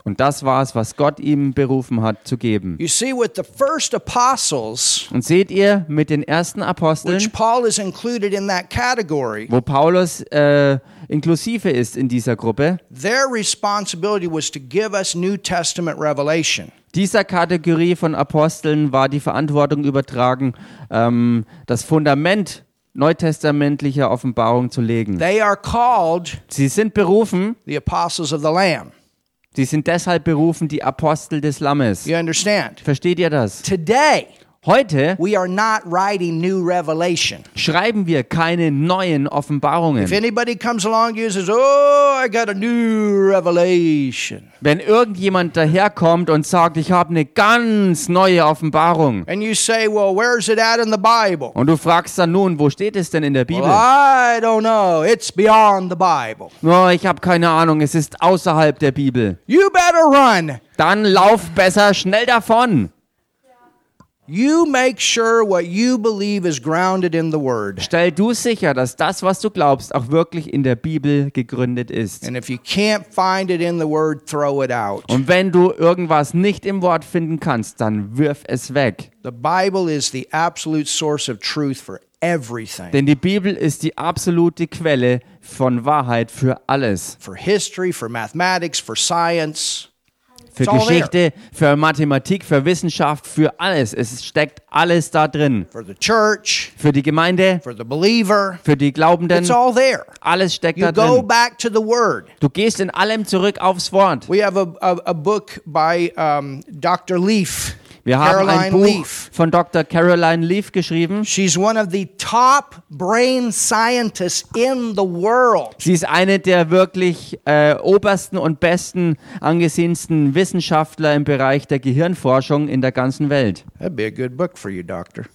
Und das war es, was Gott ihm berufen hat zu geben. You see, with the first apostles, Und seht ihr, mit den ersten Aposteln, which Paul is included in that category, wo Paulus äh, inklusive ist in dieser Gruppe, their responsibility was to give us New Testament revelation. dieser Kategorie von Aposteln war die Verantwortung übertragen, ähm, das Fundament neutestamentlicher Offenbarung zu legen. They are called Sie sind berufen, the apostles of the Lamb. Sie sind deshalb berufen, die Apostel des Lammes. You understand? Versteht ihr das? Today, Heute we are not writing new revelation. schreiben wir keine neuen If Offenbarungen. anybody comes along to you and says, Oh, I got a new revelation, Wenn irgendjemand daherkommt und sagt, ich habe eine ganz neue Offenbarung, and you say, Well, where's it at in the Bible? und du fragst dann nun, wo steht es denn in der Well, Bibel? I don't know. It's beyond the Bible. Oh, ich habe keine Ahnung, es ist außerhalb der Bibel. You better run. Dann lauf besser schnell davon. You make sure what you believe is grounded in the Word. Stell du sicher, dass das, was du glaubst, auch wirklich in der Bibel gegründet ist. And if you can't find it in the Word, throw it out. Und wenn du irgendwas nicht im Wort finden kannst, dann wirf es weg. The Bible is the absolute source of truth for everything Denn die Bibel ist die absolute Quelle von Wahrheit für alles. for history, for mathematics, for science. Für It's Geschichte, für Mathematik, für Wissenschaft, für alles. Es steckt alles da drin. for the church, Für die Gemeinde, for the believer. für die Glaubenden, It's all there. alles steckt You da drin. back to the Word. Du gehst in allem zurück aufs Wort. We have a, a, a book by um, Dr. Leaf, Wir haben ein Caroline Buch Leaf. von Dr. Caroline Leaf geschrieben. She's one of the top brain scientists in the world. Sie ist eine der wirklich äh, obersten und besten angesehensten Wissenschaftler im Bereich der Gehirnforschung in der ganzen Welt. That'd be a good book for you, Doctor.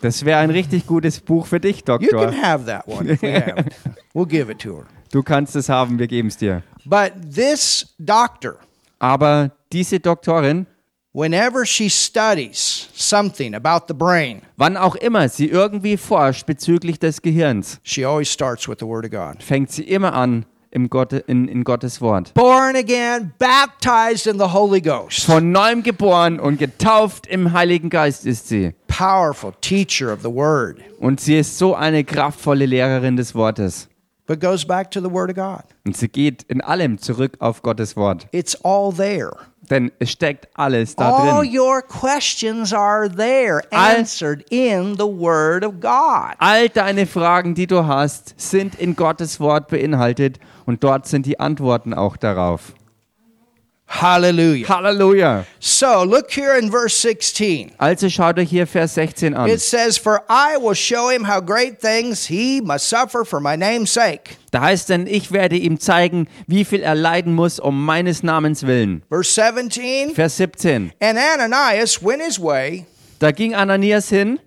Das wäre ein richtig gutes Buch für dich, You Doktor. can have that one if we have it. We'll give it to her. Du kannst es haben, wir geben es dir. But this doctor, Aber diese Doktorin, whenever she studies something about the brain, wann auch immer sie irgendwie forscht bezüglich des Gehirns, she always starts with the Word of God. fängt sie immer an im Gott, in, in Gottes Wort. Born again, baptized in the Holy Ghost. Von neuem geboren und getauft im Heiligen Geist ist sie. Powerful teacher of the Word. Und sie ist so eine kraftvolle Lehrerin des Wortes. But goes back to the Word of God. Und sie geht in allem zurück auf Gottes Wort. It's all there. Denn es steckt alles da All drin. your questions are there, All- answered in the Word of God. All deine Fragen, die du hast, sind in Gottes Wort beinhaltet und dort sind die Antworten auch darauf. Hallelujah. Halleluja. So look here in verse 16. Also schaut euch hier Vers 16 an. It says, For I will show him how great things he must suffer for my name's sake. Da heißt denn, ich werde ihm zeigen, wie viel er leiden muss um meines Namens willen. Verse 17 Vers 17. And Ananias went his way Da ging Ananias hin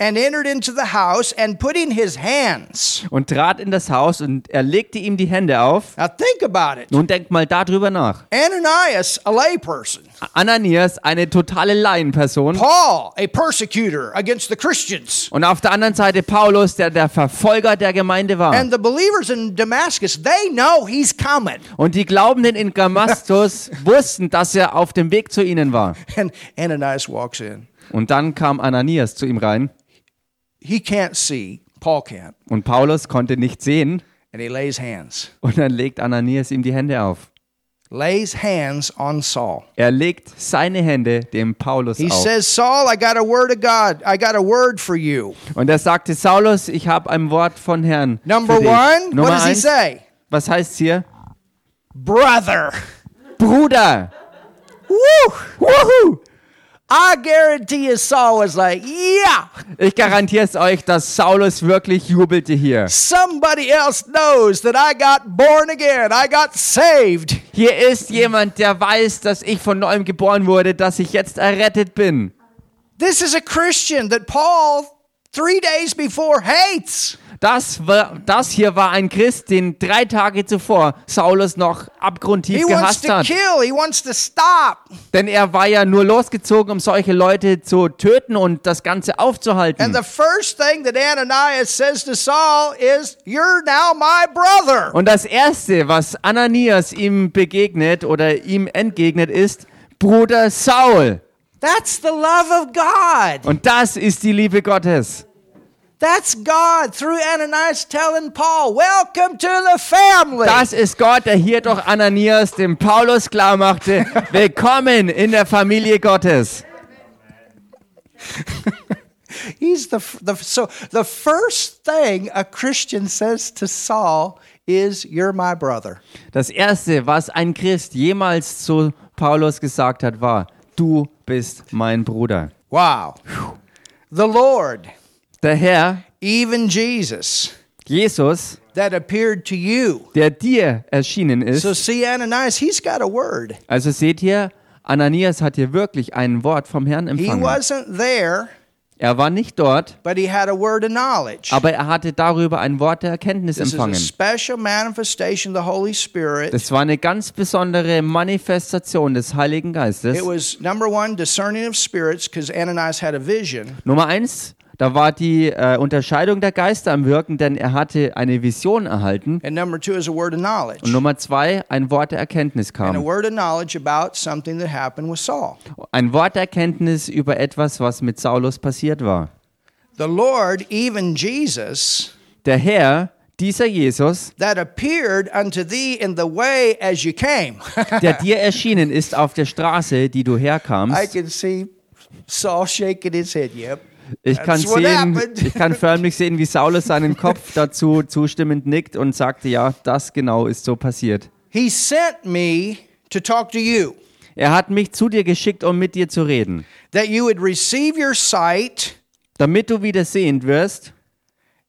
and entered into the house and putting his hands. und trat in das Haus und er legte ihm die Hände auf. Now think about it. Nun denkt mal darüber nach. Ananias, a layperson. Ananias, eine totale Laienperson. Paul, a persecutor against the Christians. Und auf der anderen Seite Paulus, der der Verfolger der Gemeinde war. And the believers in Damascus, they know he's coming. Und die Glaubenden in Damaskus wussten, dass er auf dem Weg zu ihnen war. And Ananias walks in. Und dann kam Ananias zu ihm rein He can't see, Paul can't, und Paulus konnte nicht sehen and he lays hands. und dann legt Ananias ihm die Hände auf. Lays hands on Saul. Er legt seine Hände dem Paulus He auf. says, Saul, I got a word of God. I got a word for you. Und er sagte, Saulus, ich habe ein Wort von Herrn. Number one, what Nummer does he eins, say? was heißt hier? Brother. Bruder. Woo! Woohoo! I guarantee you Saul was like, yeah, Ich garantiere es euch, dass Saulus wirklich jubelte hier. somebody else knows that I got born again. I got saved. Hier ist jemand, der weiß, dass ich von neuem geboren wurde, dass ich jetzt errettet bin. This is a Christian that Paul, three days before, hates. Das, war, das hier war ein Christ, den drei Tage zuvor Saulus noch He abgrundtief wants gehasst to hat. kill, he wants to stop. Denn er war ja nur losgezogen, um solche Leute zu töten und das Ganze And aufzuhalten. the first thing that Ananias says to Saul is, You're now my brother. Und das Erste, was Ananias ihm begegnet oder ihm entgegnet, ist Bruder Saul. That's the love of God. Und das ist die Liebe Gottes. That's God through Ananias telling Paul, Welcome to the family. Das ist Gott, der hier durch Ananias dem Paulus klar machte, willkommen in der Familie Gottes. He's the, the so the first thing a Christian says to Saul is, "You're my brother." Das Erste, was ein Christ jemals zu Paulus gesagt hat, war, du bist mein Bruder. Wow. The Lord, Der Herr, even Jesus, Jesus, that appeared to you. der dir erschienen So ist. see Ananias, he's got a word. Also seht ihr, Ananias hat hier wirklich ein Wort vom Herrn He empfangen. wasn't there, Er war nicht dort, but he had a word of knowledge. aber er hatte darüber ein Wort der Erkenntnis This is a empfangen. special manifestation of the Holy Spirit. Das war eine ganz besondere Manifestation des Heiligen Geistes. It was number one, discerning of spirits, because Ananias had a vision. Nummer eins, da war die äh, Unterscheidung der Geister am Wirken, denn er hatte eine Vision erhalten. And number two is a word of knowledge. Und Nummer zwei, ein Wort der Erkenntnis And a kam. word of knowledge about something that happened with Saul. Ein Wort der Erkenntnis über etwas, was mit Saulus passiert war. the Lord, even Jesus, Der Herr, dieser Jesus, that appeared unto thee in the way as you came. der dir erschienen ist auf der Straße, die du I herkamst. can see Saul shaking his head. Yep. Ich kann, That's what sehen, ich kann förmlich sehen, wie Saulus seinen Kopf dazu zustimmend nickt und sagte, ja, das genau ist so passiert. He sent me to talk to you, Er hat mich zu dir geschickt, um mit dir zu reden, that you would receive your sight damit du wieder sehend wirst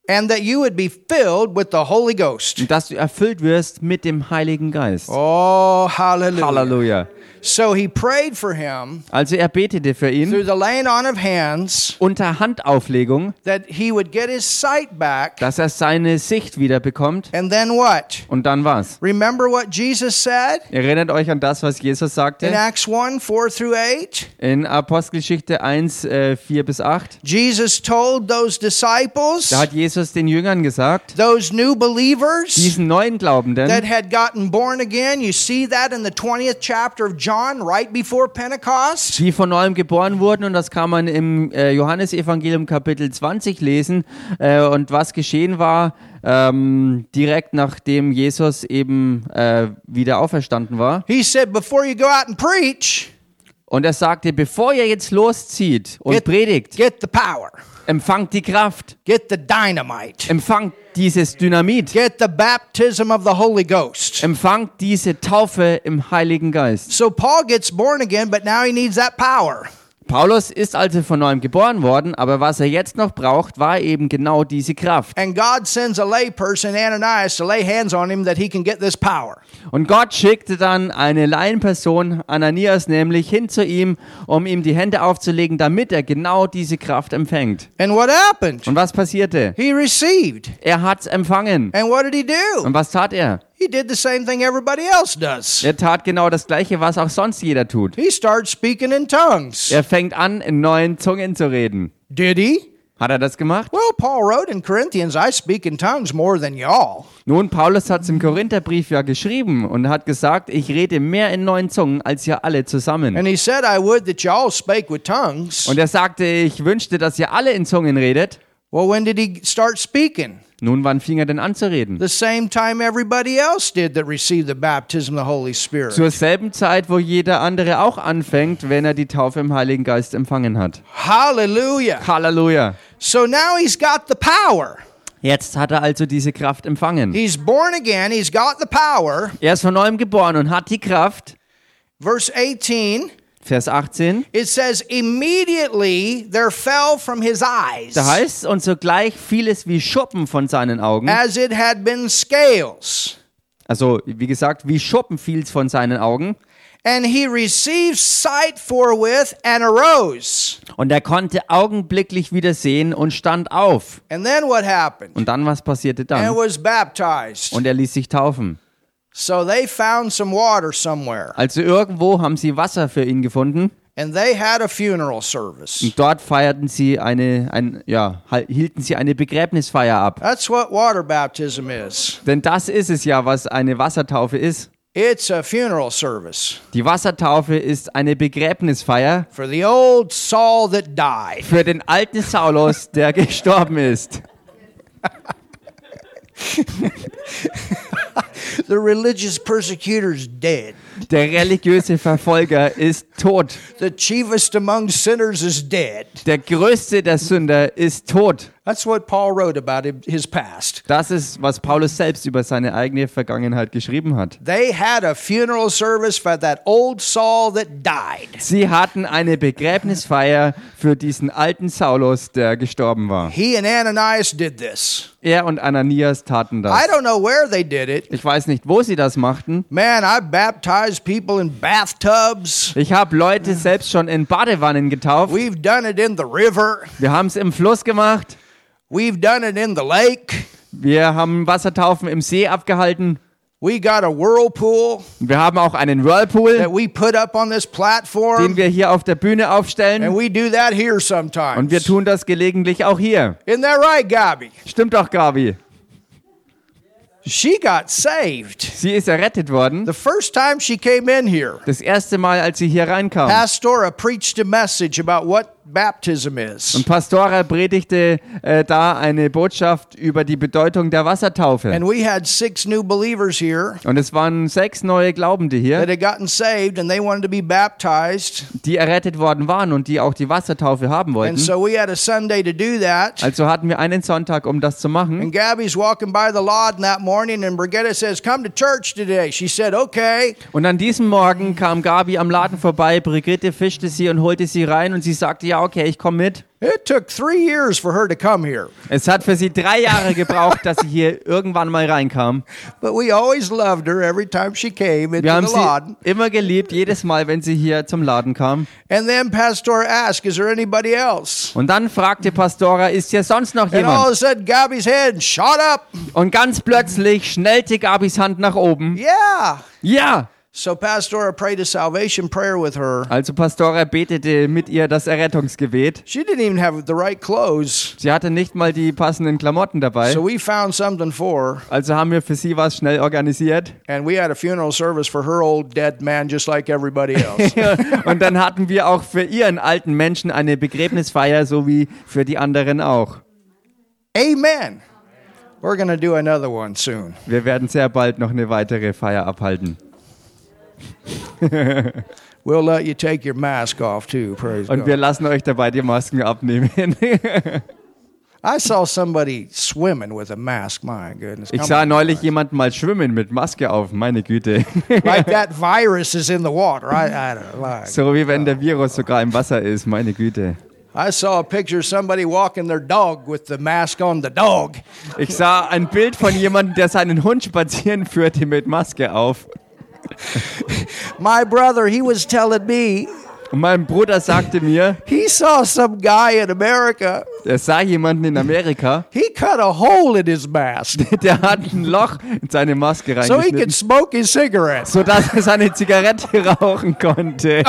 and that you would be filled with the Holy Ghost. und dass du erfüllt wirst mit dem Heiligen Geist. Oh, hallelujah. Halleluja. So he prayed for him Also er betete für ihn through the laying on of hands unter Handauflegung, that he would get his sight back. dass er seine Sicht wieder bekommt. And then what? Und dann was? Remember what Jesus said Erinnert euch an das, was Jesus in sagte Acts 1 4 through 8? in Apostelgeschichte 1, äh, 4 bis 8. Jesus told those disciples, Da hat Jesus den Jüngern gesagt, those new believers diesen neuen Glaubenden, that had gotten born again, you see that in the 20th chapter of John, right before Pentecost? die von neuem geboren wurden und das kann man im äh, Johannesevangelium Kapitel 20 lesen. Äh, und was geschehen war, ähm, direkt nachdem Jesus eben äh, wieder auferstanden war. He said, before you go out and preach, Und er sagte, bevor ihr jetzt loszieht und Get- predigt, get the power, empfangt die Kraft, get the dynamite, empfangt dieses Dynamit, get the baptism of the Holy Ghost. empfangt diese Taufe im Heiligen Geist. So Paul gets born again, but now he needs that power. Paulus ist also von neuem geboren worden, aber was er jetzt noch braucht, war eben genau diese Kraft. And God sends a layperson, Ananias, to lay hands on him that he can get this power. Und Gott schickte dann eine Laienperson, Ananias nämlich, hin zu ihm, um ihm die Hände aufzulegen, damit er genau diese Kraft empfängt. And what happened? Und was passierte? He received. Er hat's empfangen. And what did he do? Und was tat er? He did the same thing everybody else does. Er tat genau das Gleiche, was auch sonst jeder tut. He starts speaking in tongues. Er fängt an, in neuen Zungen zu reden. Did he? Hat er das gemacht? Well, Paul wrote in Corinthians, I speak in tongues more than y'all. Nun, Paulus hat es im Korintherbrief ja geschrieben und hat gesagt, ich rede mehr in neuen Zungen als ihr alle zusammen. And he said, I would that y'all spake with tongues. Und er sagte, ich wünschte, dass ihr alle in Zungen redet. Well, when did he start speaking? Nun, wann fing er denn an zu reden? Zur selben Zeit, wo jeder andere auch anfängt, wenn er die Taufe im Heiligen Geist empfangen hat. Hallelujah. Halleluja. So now he's got the power. Jetzt hat er also diese Kraft empfangen. He's born again, he's got the power. Er ist von neuem geboren und hat die Kraft. Verse 18, Vers 18. it says, Immediately there fell from his eyes, Da heißt und sogleich fiel es wie Schuppen von seinen Augen. as it had been scales. Also, wie gesagt, wie Schuppen fiel es von seinen Augen. And he received sight forthwith and arose. Und er konnte augenblicklich wieder sehen und stand auf. And then what happened? Und dann, was passierte And dann? was baptized. Und er ließ sich taufen. So they found some water somewhere. Also irgendwo haben sie Wasser für ihn gefunden. And they had a funeral service. Und dort feierten sie eine, ein, ja, hielten sie eine Begräbnisfeier ab. That's what water baptism is. Denn das ist es ja, was eine Wassertaufe ist. It's a funeral service Die Wassertaufe ist eine Begräbnisfeier for the old Saul that died. für den alten Saulus, der gestorben ist. The religious persecutor's dead. Der religiöse Verfolger ist tot. The chiefest among sinners is dead. Der größte der Sünder ist tot. That's what Paul wrote about his past. Das ist, was Paulus selbst über seine eigene Vergangenheit geschrieben hat. They had a funeral service for that old Saul that died. Sie hatten eine Begräbnisfeier für diesen alten Saulus, der gestorben war. He and Ananias did this. Er und Ananias taten I das. don't know where they did it. Ich weiß nicht, wo sie das machten. Man, I baptized people in bathtubs. Ich habe Leute selbst schon in Badewannen getauft. We've done it in the river. Wir haben es im Fluss gemacht. We've done it in the lake. Wir haben Wassertaufen im See abgehalten. We got a whirlpool Wir haben auch einen Whirlpool, that we put up on this den platform. wir hier auf der Bühne And aufstellen. we do that here Und sometimes. wir tun das gelegentlich auch hier. Isn't that right, Gabi? Stimmt doch, Gabi. She got saved. Sie ist errettet worden. The first time she came in here, Das erste Mal, als sie hier reinkam. Pastora preached a message about what baptism is. Und Pastora predigte äh, da eine Botschaft über die Bedeutung der Wassertaufe. And we had six new believers here Und es waren sechs neue Glaubende hier, that had gotten saved and they wanted to be baptized. die errettet worden waren und die auch die Wassertaufe haben wollten. And so we had a Sunday to do that. Also hatten wir einen Sonntag, um das zu machen. And Gabby's walking by the lawn that morning, and Brigitte says, Come to church today. She said, Okay. Und an diesem Morgen kam Gabi am Laden vorbei, Brigitte fischte sie und holte sie rein und sie sagte, ja, okay, ich komme mit. It took three years for her to come here, Es hat für sie drei Jahre gebraucht, dass sie hier irgendwann mal reinkam. but we always loved her every time she came into Wir haben the sie immer geliebt, jedes Mal, wenn sie hier zum Laden kam. And then Pastor asked, Is there anybody else? Und dann fragte Pastora, ist hier sonst noch And all jemand? of a sudden, Gabby's head shot up. Und ganz plötzlich schnellte Gabis Hand nach oben. Yeah. Ja! So Pastor prayed a salvation prayer with her. Also Pastora betete mit ihr das Errettungsgebet. She didn't even have the right clothes. Sie hatte nicht mal die passenden Klamotten dabei. So we found something for her. Also haben wir für sie was schnell organisiert. And we had a funeral service for her old dead man, just like everybody else. Und dann hatten wir auch für ihren alten Menschen eine Begräbnisfeier, so wie für die anderen auch. Amen. We're going to do another one soon. Wir werden sehr bald noch eine weitere Feier abhalten. We'll let you take your mask off too. Praise Und wir lassen euch dabei die Masken abnehmen. I saw somebody swimming with a mask. My goodness. Ich Come sah on, neulich guys. jemanden mal schwimmen mit Maske auf, meine Güte. like that virus is in the water. I, I don't like. So wie wenn der Virus sogar im Wasser ist, meine Güte. I saw a picture of somebody walking their dog with the mask on the dog. Ich sah ein Bild von jemandem, der seinen Hund spazieren führte mit Maske auf. My brother, he was telling me Und mein Bruder sagte mir, he saw some guy in America. er sah jemanden in Amerika, He cut a hole in his mask der hat ein Loch in seine Maske so he reingeschnitten. could smoke his cigarettes. sodass er seine Zigarette rauchen konnte.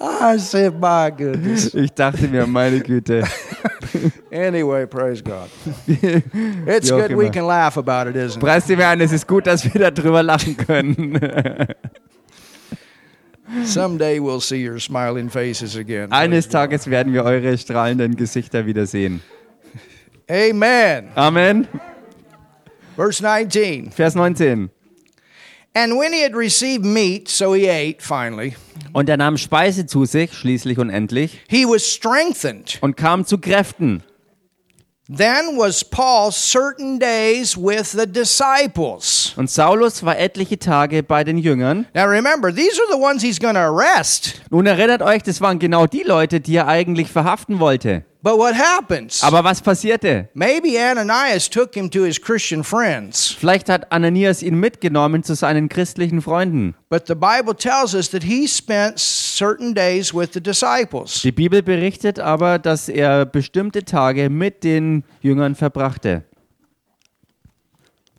I said, my goodness. Ich dachte mir, meine Güte. Anyway, praise God. It's good we can laugh about it, isn't it? Preis dem Herrn, es ist gut, dass wir darüber lachen können. Someday we'll see your smiling faces again. Eines Tages werden wir eure strahlenden Gesichter wiedersehen. Amen. Amen. Verse 19. Vers 19. And when he had received meat, so he ate finally, Und er nahm Speise zu sich, schließlich und endlich, he was strengthened. und kam zu Kräften. Then was Paul certain days with the disciples. Und Saulus war etliche Tage bei den Jüngern. Now remember, these are the ones he's going to arrest. Nun erinnert euch, das waren genau die Leute, die er eigentlich verhaften wollte. But what happens? Aber was passierte? Maybe Ananias took him to his Christian friends. Vielleicht hat Ananias ihn mitgenommen zu seinen christlichen Freunden. But the Bible tells us that he spent certain days with the disciples. Die Bibel berichtet aber, dass er bestimmte Tage mit den Jüngern verbrachte.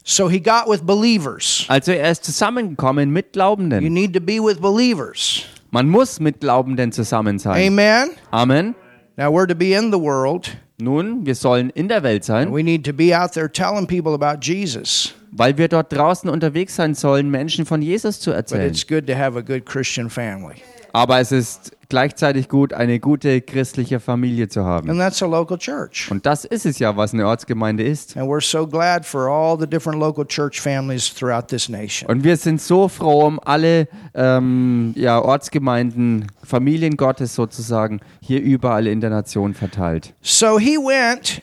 So he got with believers. Also er ist zusammengekommen mit You Glaubenden. need to be with believers. Man muss mit Glaubenden zusammen sein. Amen. Amen. Now we're to be in the world. Nun, wir sollen in der Welt sein, We need to be out there telling people about Jesus. weil wir dort draußen unterwegs sein sollen, Menschen von Jesus zu But erzählen. it's good to have a good Christian family. Aber es ist gleichzeitig gut, eine gute christliche Familie zu haben. And that's a local church. Und das ist es ja, was eine Ortsgemeinde ist. And we're so glad for all the different local church families throughout this nation. Und wir sind so froh um alle ähm, ja, Ortsgemeinden, Familien Gottes sozusagen, hier überall in der Nation verteilt. So he went,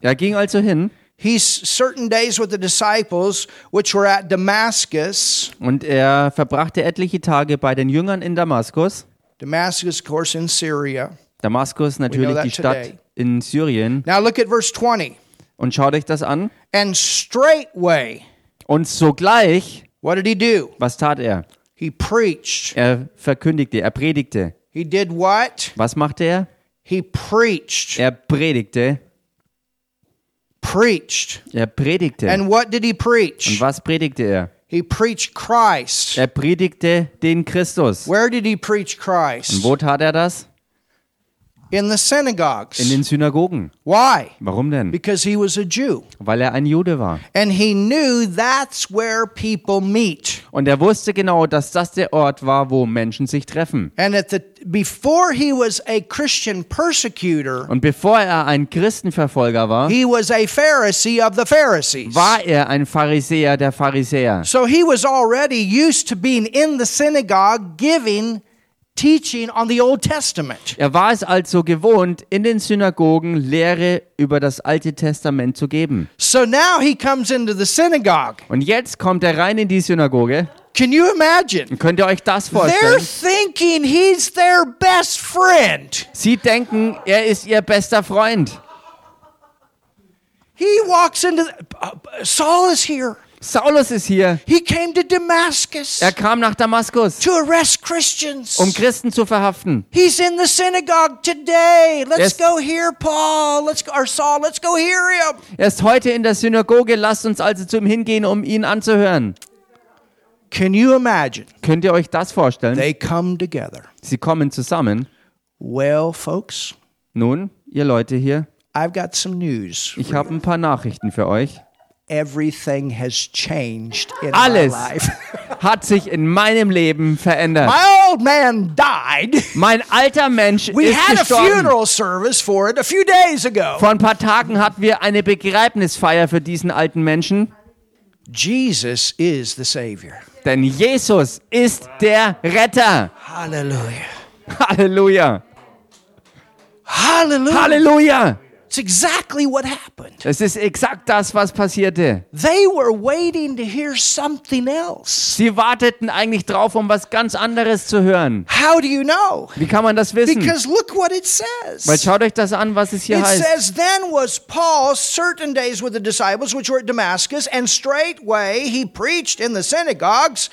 Er ging also hin he's certain days with the disciples, which were at Damascus. und er verbrachte etliche Tage bei den Jüngern in Damaskus. Damascus, of course, in Syria. Damaskus natürlich die Stadt today. in Syrien. Now look at verse 20. Und schaut euch das an. And straightway, Und sogleich, what did he do? was tat er? He preached. Er verkündigte, er predigte. He did what? Was machte er? He preached. Er predigte, Preached. er predigte. And what did he Und preach? was predigte er? He preached Christ. Er predigte den Christus. Where did he preach Und Christ? wo tat er das? In the in synagogues. den Synagogen. Why? Warum denn? Because he was a Jew. Weil er ein Jude war. And he knew that's where people meet. Und er wusste genau, dass das der Ort war, wo Menschen sich treffen. And at the before he was a Christian persecutor, Und bevor er ein Christenverfolger war, he was a Pharisee of the Pharisees. war er ein Pharisäer der Pharisäer. So he was already used to being in the synagogue giving teaching on the Old Testament. Er war es also gewohnt, in den Synagogen Lehre über das Alte Testament zu geben. So now he comes into the synagogue. Und jetzt kommt er rein in die Synagoge. Can you imagine? Könnt ihr euch das They're vorstellen? thinking he's their best friend. Sie denken, er ist ihr bester Freund. He walks into uh, Saul is here. Saulus ist hier. He came to Damascus Er kam nach Damaskus, to arrest Christians. um Christen zu verhaften. He's in the synagogue today. Let's Yes. go hear Paul. Let's go, or Saul. Let's go hear him. Er ist heute in der Synagoge. Lasst uns also zu ihm hingehen, um ihn anzuhören. Can you imagine? Könnt ihr euch das vorstellen? They come together. Sie kommen zusammen. Well, folks, Nun, ihr Leute hier, I've got some news. ich habe ein paar Nachrichten für euch. Everything has changed in Alles my life. hat sich in meinem Leben verändert. my old man died. Mein alter Mensch We ist had a gestorben. funeral service for it a few days ago. Vor ein paar Tagen hatten wir eine Begräbnisfeier für diesen alten Menschen, Jesus is the Savior. denn Jesus ist der Retter. Hallelujah. Halleluja. Hallelujah. Halleluja. It's exactly what happened. Das ist exakt das, was passierte. They were waiting to hear something else. Sie warteten eigentlich drauf, um was ganz anderes zu hören. How do you know? Wie kann man das wissen? Because look what it Weil says. schaut euch das an, was es hier It heißt. says, Then was Paul certain days with the disciples which were at Damascus, and straightway he preached in the synagogues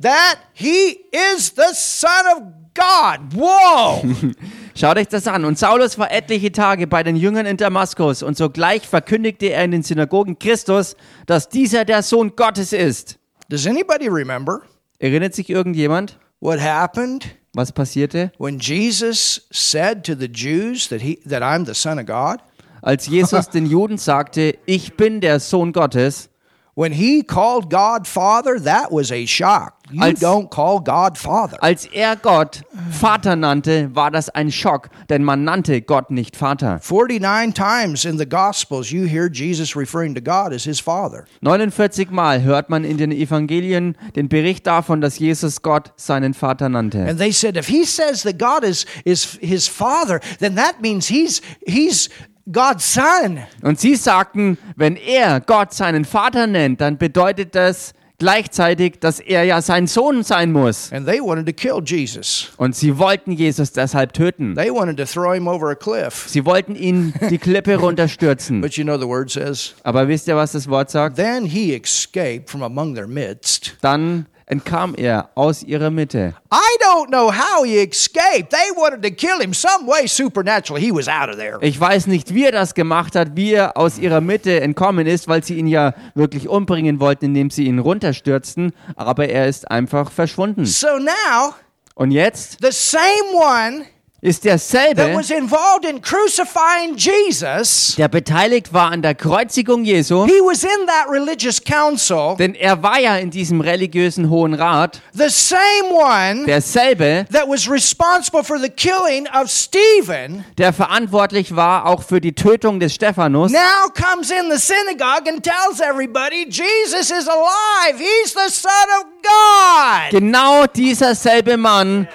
that he is the Son of God. Whoa! Schaut euch das an. Und Saulus war etliche Tage bei den Jüngern in Damaskus und sogleich verkündigte er in den Synagogen Christus, dass dieser der Sohn Gottes ist. Does anybody remember Erinnert sich irgendjemand, what happened was passierte? when Jesus said to the Jews that he that I'm the Son of God? Als Jesus den Juden sagte, ich bin der Sohn Gottes, When he called God Father, that was a shock. You Als- don't call God Father. als er Gott Vater nannte, war das ein Schock, denn man nannte Gott nicht Vater. 49 times in the Gospels, you hear Jesus referring to God as his Father. 49 Mal hört man in den Evangelien den Bericht davon, dass Jesus Gott seinen Vater nannte. And they said, if he says that God is, is his Father, then that means he's, he's God's Son. Und sie sagten, wenn er Gott seinen Vater nennt, dann bedeutet das gleichzeitig, dass er ja sein Sohn sein muss. And they wanted to kill Jesus. Und sie wollten Jesus deshalb töten. They wanted to throw him over a cliff. Sie wollten ihn die Klippe runterstürzen. But you know the word says, Aber wisst ihr, was das Wort sagt? then he escaped from among their midst. Dann entkam er aus ihrer Mitte. I don't know how he escaped. They wanted to kill him some way supernaturally. He was out of there. Ich weiß nicht, wie er das gemacht hat, wie er aus ihrer Mitte entkommen ist, weil sie ihn ja wirklich umbringen wollten, indem sie ihn runterstürzten. Aber er ist einfach verschwunden. So now, Und jetzt the same one ist that derselbe, was involved in crucifying Jesus, der beteiligt war an der Kreuzigung Jesu, he was in that religious council. denn er war ja in diesem religiösen Hohen Rat, The same one derselbe, that was responsible for the killing of Stephen der verantwortlich war auch für die Tötung des Stephanus, now comes in the synagogue and tells everybody Jesus is alive. He's the Son of God. genau dieser selbe Mann,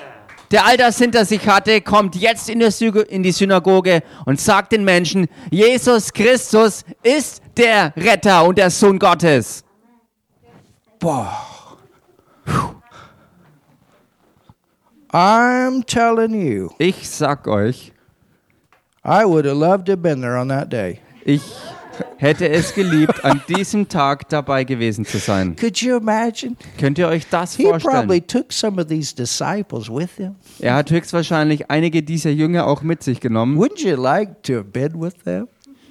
der all das hinter sich hatte, kommt jetzt in, in die Synagoge und sagt den Menschen, Jesus Christus ist der Retter und der Sohn Gottes. I'm telling you, Ich sag euch, I would have loved to have been there on that day. ich hätte es geliebt, an diesem Tag dabei gewesen zu sein. Could you imagine? Könnt ihr euch das He vorstellen? probably took some of these disciples with him. Er hat höchstwahrscheinlich einige dieser Jünger auch mit sich genommen. Wouldn't you like to have been with them?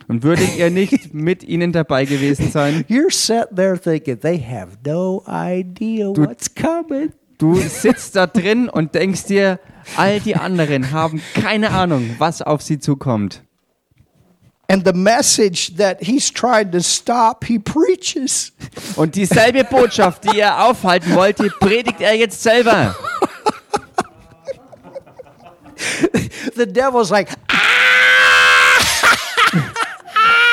Und würdet ihr nicht mit ihnen dabei gewesen sein? You're sitting there thinking they have no idea what's coming. Du sitzt da drin und denkst dir, All die anderen haben keine Ahnung, was auf sie zukommt. And the message that he's tried to stop, he preaches. Und dieselbe Botschaft, die er aufhalten wollte, predigt er jetzt selber. The devil's like,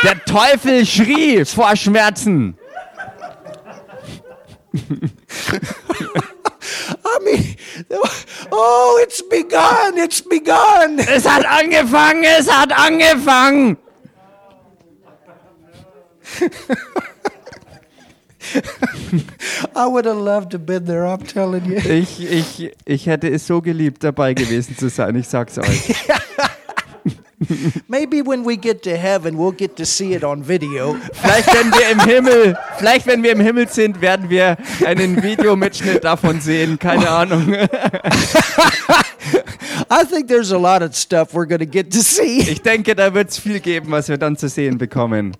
Der Teufel schrie vor Schmerzen. I mean, oh, it's begun, it's begun. Es hat angefangen, es hat angefangen. I would have loved to been there, I'm telling you. Ich, ich, ich hätte es so geliebt, dabei gewesen zu sein, ich sag's euch. Maybe when we get to heaven, we'll get to see it on video. Vielleicht wenn wir im Himmel, vielleicht wenn wir im Himmel sind, werden wir einen Videomitschnitt davon sehen, keine Ahnung. I think there's a lot of stuff we're going to get to see. Ich denke, da wird es viel geben, was wir dann zu sehen bekommen.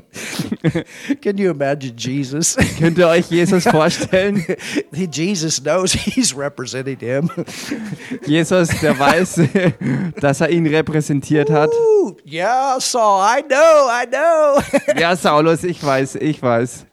Can you imagine Jesus? Könnt ihr euch Jesus vorstellen? Jesus knows he's representing him. Jesus, der weiß, dass er ihn repräsentiert hat. Ooh, yeah, Saul, I know, I know. Ja, Saulus, ich weiß, ich weiß.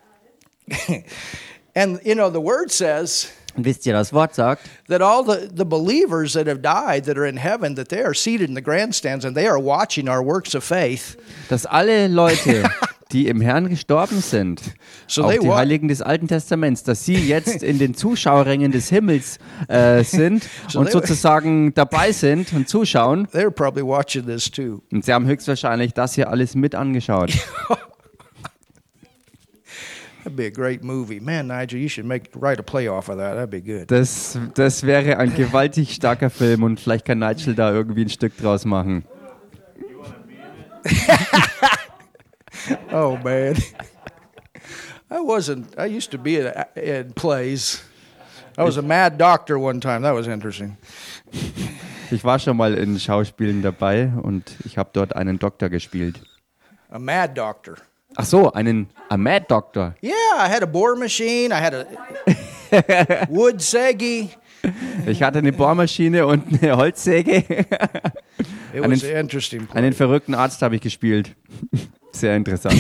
and, you know, the word says Und wisst ihr, das Wort sagt, that all the, the believers that have died that are in heaven, that they are seated in the grandstands and they are watching our works of faith. dass alle Leute, die im Herrn gestorben sind, So auch die wa- Heiligen des Alten Testaments, dass sie jetzt in den Zuschauerrängen des Himmels äh, sind So und sozusagen dabei sind und zuschauen. They're probably watching this too. Und sie haben höchstwahrscheinlich das hier alles mit angeschaut. That'd be a great movie. Man, Nigel, you should make write a play off of that. That'd be good. Das, das wäre ein gewaltig starker Film und vielleicht kann Nigel da irgendwie ein Stück draus machen. Oh man. I wasn't I used to be in, in plays. I was a mad doctor one time. That was interesting. Ich war schon mal in Schauspielen dabei und ich habe dort einen Doktor gespielt. A mad doctor. Ach so, einen a Mad Doctor. Yeah, I had a bore machine. I had a wood segi. Ich hatte eine Bohrmaschine und eine Holzsäge. It Einen- was an interesting play. Einen verrückten Arzt habe ich gespielt. Sehr interessant.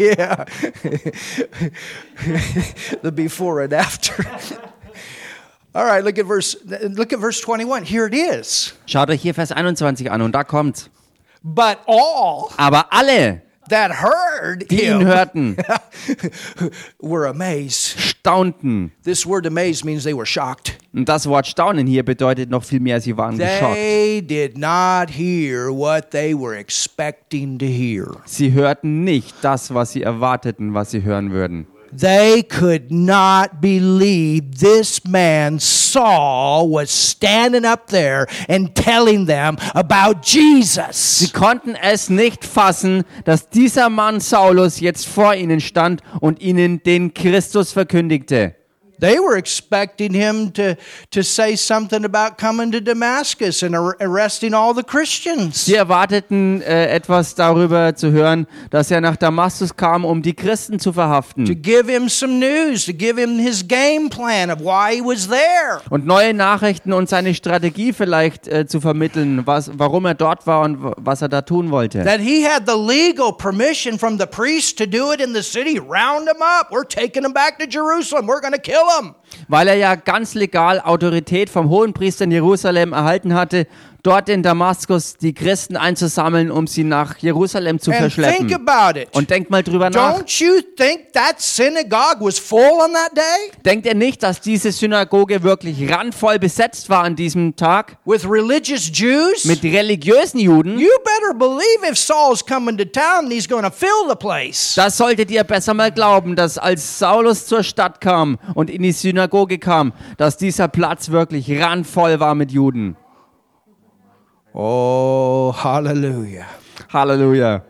yeah. the before and after. All right, look at verse look at verse 21. Here it is. Schaut euch hier Vers 21 an und da kommt's. But all Aber alle, that heard die ihn hörten, were amazed. staunten. This word amazed means they were shocked. Und das Wort staunen hier bedeutet noch viel mehr, sie waren geschockt. They did not hear what they were expecting to hear. Sie hörten nicht das, was sie erwarteten, was sie hören würden. They could not believe this man Saul was standing up there and telling them about Jesus. Sie konnten es nicht fassen, dass dieser Mann Saulus jetzt vor ihnen stand und ihnen den Christus verkündigte. They were expecting him to, to say something about coming to Damascus and ar- arresting all the Christians. Sie erwarteten äh, etwas darüber zu hören, dass er nach Damaskus kam, um die Christen zu verhaften. To give him some news, to give him his game plan of why he was there. und neue Nachrichten und seine Strategie vielleicht äh, zu vermitteln, was, warum er dort war und was er da tun wollte. That he had the legal permission from the priest to do it in the city. Round him up. We're taking him back to Jerusalem. We're going to kill him. Weil er ja ganz legal Autorität vom Hohenpriester in Jerusalem erhalten hatte, dort in Damaskus die Christen einzusammeln, um sie nach Jerusalem zu verschleppen. Und denkt mal drüber nach. Don't you think that synagogue was full on that day Denkt ihr nicht, dass diese Synagoge wirklich randvoll besetzt war an diesem Tag with religious Jews? mit religiösen Juden? You better believe if Saul's coming to town, he's going to fill the place. Das solltet ihr besser mal glauben, dass als Saulus zur Stadt kam und in die Synagoge kam, dass dieser Platz wirklich randvoll war mit Juden. Oh, hallelujah. Halleluja.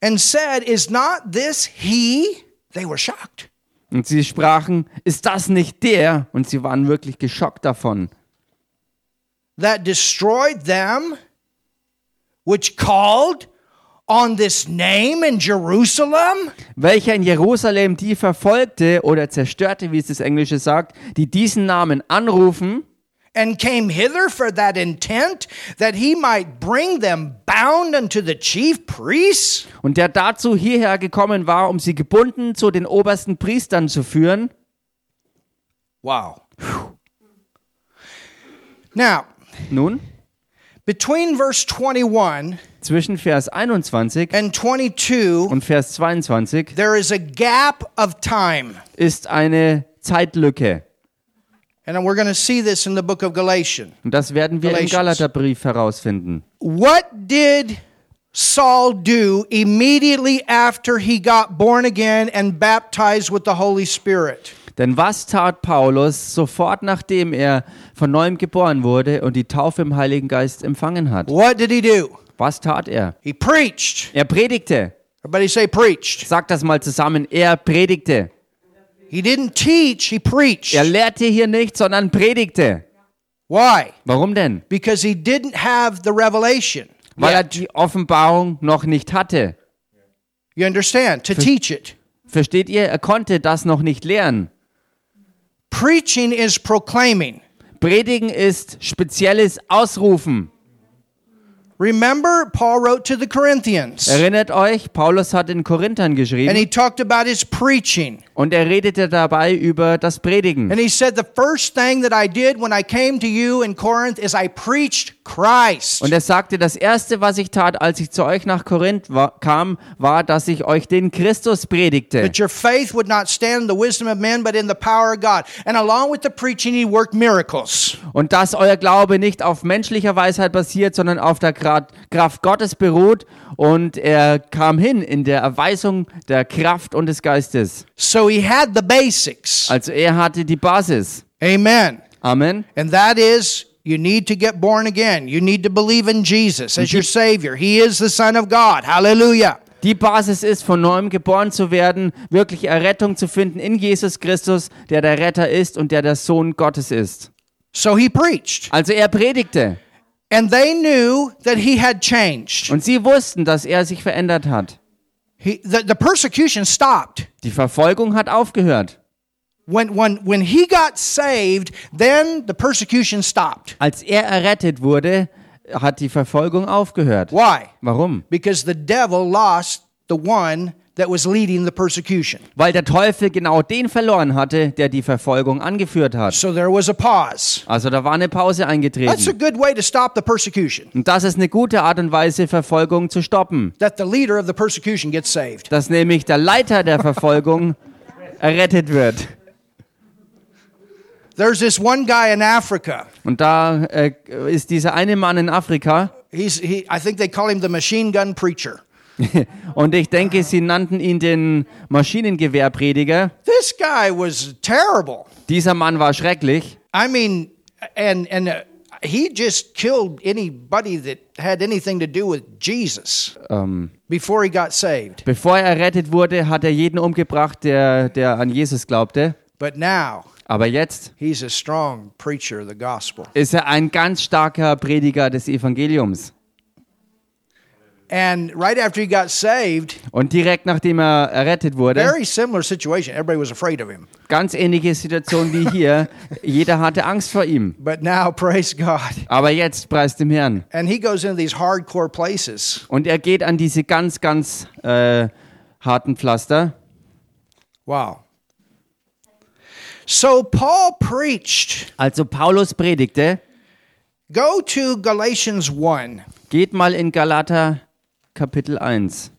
And said, Is not this he? They were shocked. Und sie sprachen, ist das nicht der? Und sie waren wirklich geschockt davon. That destroyed them, which called on this name in Jerusalem? welcher in Jerusalem die verfolgte oder zerstörte, wie es das Englische sagt, die diesen Namen anrufen And came hither for that intent, that he might bring them bound unto the chief priests? und der dazu hierher gekommen war, um sie gebunden zu den obersten Priestern zu führen. Wow. Now, Nun, between verse 21 zwischen Vers 21 and 22, und Vers 22 there is a gap of time. ist eine Zeitlücke. And we're going to see this in the book of Galatians. Und das werden wir im Galatians. Galaterbrief herausfinden. What did Saul do immediately after he got born again and baptized with the Holy Spirit? Denn was tat Paulus sofort nachdem er von neuem geboren wurde und die Taufe im Heiligen Geist empfangen hat? What did he do? Was tat er? He preached. Er predigte. Everybody say preached. Sag das mal zusammen. Er predigte. He didn't teach, he preached. Er lehrte hier nicht, sondern predigte. Why? Warum denn? Because he didn't have the revelation. Weil er die Offenbarung noch nicht hatte. You understand? To teach it. Versteht ihr? Er konnte das noch nicht lernen. Preaching is proclaiming. Predigen ist spezielles Ausrufen. Remember, Paul wrote to the Corinthians Erinnert euch, Paulus hat in Korinthern and geschrieben he talked about his preaching. und er redete dabei über das Predigen. And he said, The first thing that I did when I came to you in Corinth is I preached Christ. Und er sagte, das erste, was ich tat, als ich zu euch nach Korinth war, kam, war, dass ich euch den Christus predigte. That your faith would not stand in the wisdom of men, but in the power of God. And along with the preaching, he worked miracles. Und dass euer Glaube nicht auf menschlicher Weisheit basiert, sondern auf der Kraft Gottes beruht. Und er kam hin in der Erweisung der Kraft und des Geistes. So he had the basics. Also er hatte die Basis. Amen. Amen. And that is, you need to get born again. You need to believe in Jesus as your Savior. He is the Son of God. Hallelujah. Die Basis ist, von neuem geboren zu werden, wirklich Errettung zu finden in Jesus Christus, der der Retter ist und der der Sohn Gottes ist. So he preached. Also er predigte. And they knew that he had changed. Und sie wussten, dass er sich verändert hat. He, the, the persecution stopped. Die Verfolgung hat aufgehört. When, when, when he got saved, then the persecution stopped. Als er errettet wurde, hat die Verfolgung aufgehört. Why? Warum? Because the devil lost the one that was leading the persecution. Weil der Teufel genau den verloren hatte, der die Verfolgung angeführt hat. So there was a pause. Also da war eine Pause That's a eingetreten. good way to stop the persecution. Und das ist eine gute Art und Weise, Verfolgung zu stoppen. That the leader of the persecution gets saved. Dass nämlich der Leiter der Verfolgung errettet wird. There's this one guy in Africa. Und da äh, ist dieser eine Mann in Afrika. He's he I think they call him the machine gun preacher. Und ich denke, sie nannten ihn den Maschinengewehrprediger. This guy was terrible. Dieser Mann war schrecklich. I mean and and uh, he just killed anybody that had anything to do with Jesus Ähm, before he got saved. bevor er errettet wurde, hat er jeden umgebracht, der, der an Jesus glaubte. But now Aber jetzt he's a strong preacher of the gospel. ist er ein ganz starker Prediger des Evangeliums. And right after he got saved, Und direkt nachdem er errettet wurde, very similar situation. Everybody was afraid of him. ganz ähnliche Situation wie hier, jeder hatte Angst vor ihm. But now, praise God. Aber jetzt preist dem Herrn. And he goes into these hardcore places. Und er geht an diese ganz, ganz äh, harten Pflaster. Wow. So Paul preached. Also Paulus predigte, Go to Galatians 1. geht mal in Galater Kapitel 1.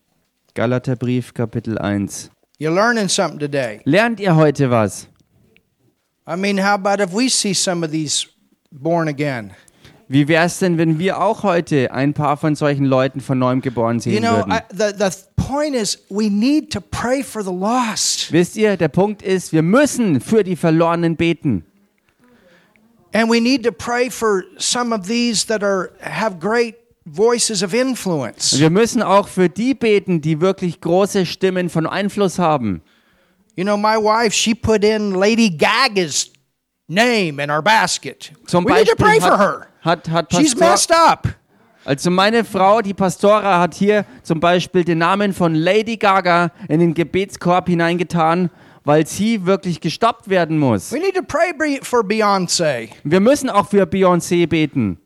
Galaterbrief Kapitel 1. You're learning something today. Lernt ihr heute was? I mean, how about if we see some of these born again? Wie wäre es denn, wenn wir auch heute ein paar von solchen Leuten von neuem geboren You sehen know, würden? I, the, the point is, we need to pray for the lost. Wisst ihr, der Punkt ist, wir müssen für die Verlorenen beten. And we need to pray for some of these that are have great voices of Und influence. wir müssen auch für die beten, die wirklich große Stimmen von Einfluss haben. You know, my wife, she put in Lady Gaga's name in our basket. Zum we need to pray for hat, her. hat, hat She's Pastor, messed up. Also meine Frau, die Pastora, hat hier zum Beispiel den Namen von Lady Gaga in den Gebetskorb hineingetan, weil sie wirklich gestoppt werden muss. We need to pray for Beyonce, Wir müssen auch für Beyoncé beten.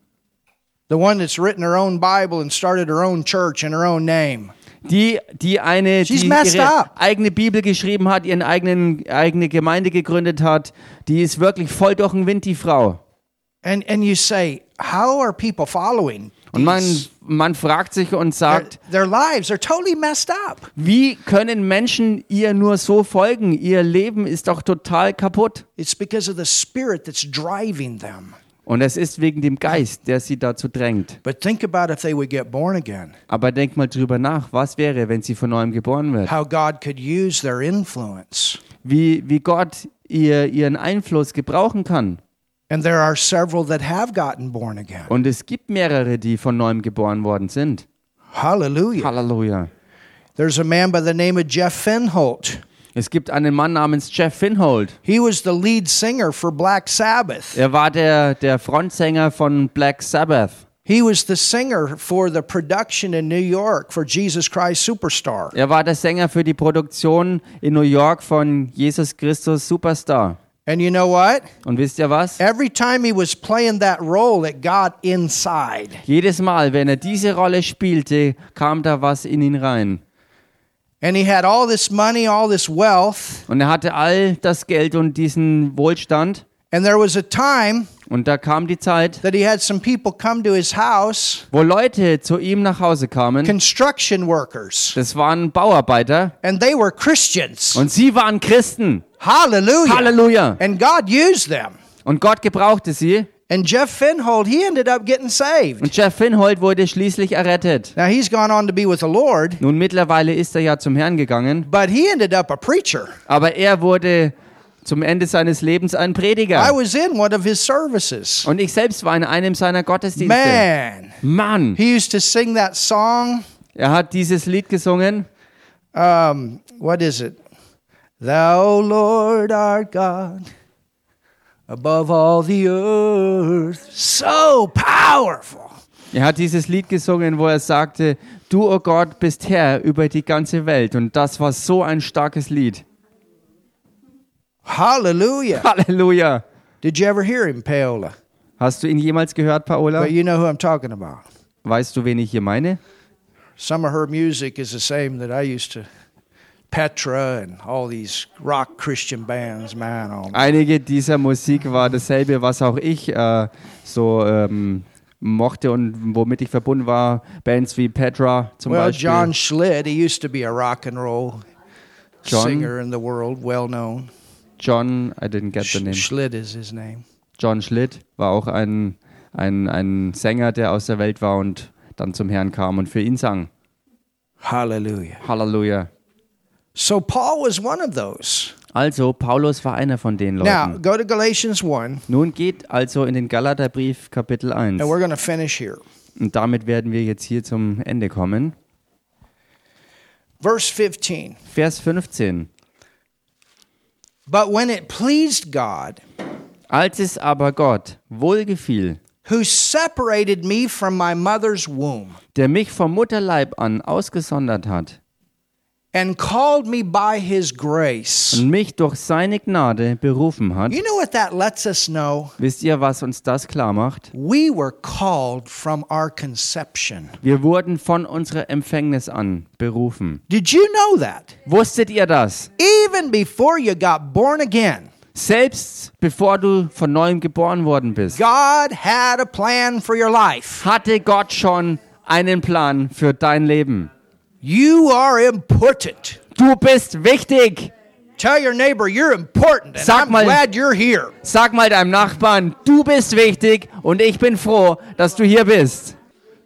the one that's written her own Bible and started her own church in her own name. Die, die eine, She's die ihre eigene Bibel geschrieben hat, ihren eigenen, eigene Gemeinde gegründet hat, die ist wirklich voll durch den Wind, die Frau. And and you say, how are people following? Und man, man fragt sich und their, sagt, their lives are totally messed up. wie können Menschen ihr nur so folgen? Ihr Leben ist doch total kaputt. It's because of the spirit that's driving them. Und es ist wegen dem Geist, der sie dazu drängt. But think about if they would get born again, Aber denk mal drüber nach, was wäre, wenn sie von neuem geboren wird? how God could use their influence. Wie, wie Gott ihr, ihren Einfluss gebrauchen kann. And there are several that have gotten born again. Und es gibt mehrere, die von neuem geboren worden sind. Hallelujah. Halleluja. There's a man by the name of Jeff Finholt. Es gibt einen Mann namens Jeff Finhold. He was the lead singer for Black Sabbath. Er war der, der Frontsänger von Black Sabbath. He was the singer for the production in New York for Jesus Christ Superstar. Er war der Sänger für die Produktion in New York von Jesus Christus Superstar. And you know what? Und wisst ihr was? Every time he was playing that role, it got inside. Jedes Mal, wenn er diese Rolle spielte, kam da was in ihn rein. And he had all this money, all this wealth. Und er hatte all das Geld und diesen Wohlstand. And there was a time Und da kam die Zeit, that he had some people come to his house, wo Leute zu ihm nach Hause kamen. construction workers, Das waren Bauarbeiter. and they were Christians. Und sie waren Christen. Hallelujah. Halleluja. And God used them. Und Gott gebrauchte sie. And Jeff Finhold, he ended up getting saved. Und Jeff Finhold wurde schließlich errettet. Now he's gone on to be with the Lord, Nun mittlerweile ist er ja zum Herrn gegangen. but he ended up a preacher. Aber er wurde zum Ende seines Lebens ein I Prediger. was in one of his services. Und ich selbst war in einem seiner Gottesdienste. Man, Mann, he used to sing that song. er hat dieses Lied gesungen. Um, what is it? Thou, Lord, art God, above all the earth. So powerful. Er hat dieses Lied gesungen, wo er sagte, du, o Gott, bist Herr über die ganze Welt. Und das war so ein starkes Lied. Hallelujah. Halleluja. Did you ever hear him, Paola? Hast du ihn jemals gehört, Paola? But you know who I'm talking about. Weißt du, wen ich hier meine? Some of her music is the same that I used to. Petra and all these rock Christian bands, man. Oh, Einige dieser Musik war dasselbe, was auch ich äh, so ähm, mochte und womit ich verbunden war. Bands wie Petra zum well, Beispiel. John Schlitt, he used to be a rock and roll John? singer in the world, well known. John, I didn't get the name. Schlitt is his name. John Schlitt war auch ein, ein, ein Sänger, der aus der Welt war und dann zum Herrn kam und für ihn sang. Hallelujah. Halleluja. So Paul was one of those. Also, Paulus war einer von den Now, Leuten. go to Galatians 1, Nun geht also in den Galaterbrief Kapitel 1. and we're going to finish here. Und damit werden wir jetzt hier zum Ende kommen. Verse 15. Vers 15. But when it pleased God, Als es aber Gott wohlgefiel, who separated me from my mother's womb der mich vom Mutterleib an ausgesondert hat and called me by his grace. und mich durch seine Gnade berufen hat, You know what that lets us know? wisst ihr, was uns das klar macht? We were called from our conception. Wir wurden von unserer Empfängnis an berufen. Did you know that? Wusstet ihr das? Even before you got born again, Selbst bevor du von neuem geboren worden bist, God had a plan for your life. hatte Gott schon einen Plan für dein Leben. You are important. Du bist wichtig. Tell your neighbor you're important and Sag I'm mal- glad you're here. Sag mal deinem Nachbarn, du bist wichtig und ich bin froh, dass du hier bist.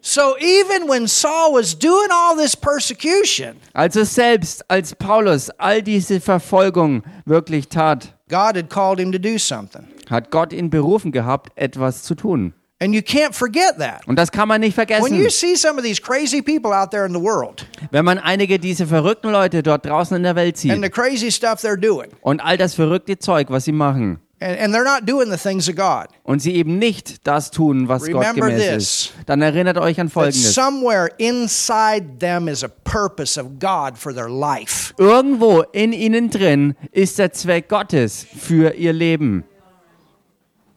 So even when Saul was doing all this persecution, Also selbst als Paulus all diese Verfolgung wirklich tat, God had called him to do something. hat Gott ihn berufen gehabt, etwas zu tun. And you can't forget that. Und das kann man nicht When vergessen. you see some of these crazy people out there in the world Wenn man einige dieser verrückten Leute dort draußen in der Welt and the sieht crazy stuff they're doing, und all das verrückte Zeug, was sie machen, and, and they're not doing the things of God, und sie eben nicht das tun, was Gott Remember gemäß this. ist, dann erinnert euch an Folgendes. somewhere inside them is a purpose of God for their life. Irgendwo in ihnen drin ist der Zweck Gottes für ihr Leben.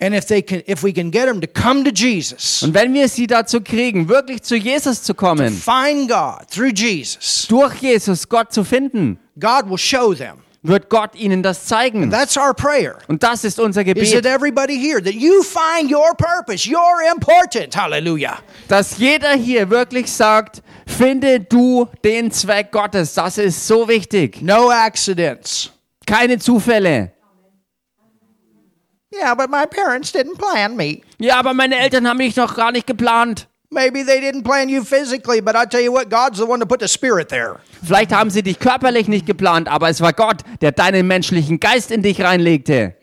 And if they can, if we can get them to come to Jesus, Und wenn wir sie dazu kriegen, wirklich zu Jesus zu kommen, find God through Jesus, durch Jesus Gott zu finden, God will show them. wird Gott ihnen das zeigen. That's our prayer. Und das ist unser Is that Gebet, everybody here that you find your purpose? You're important. Hallelujah. dass jeder hier wirklich sagt, finde du den Zweck Gottes. Das ist so wichtig. No accidents. Keine Zufälle. Yeah, but my parents didn't plan me. Ja, aber meine Eltern haben mich noch gar nicht geplant. Maybe they didn't plan you physically, but I tell you what, God's the one to put the spirit there. Vielleicht haben sie dich körperlich nicht geplant, aber es war Gott, der deinen menschlichen Geist in dich reinlegte.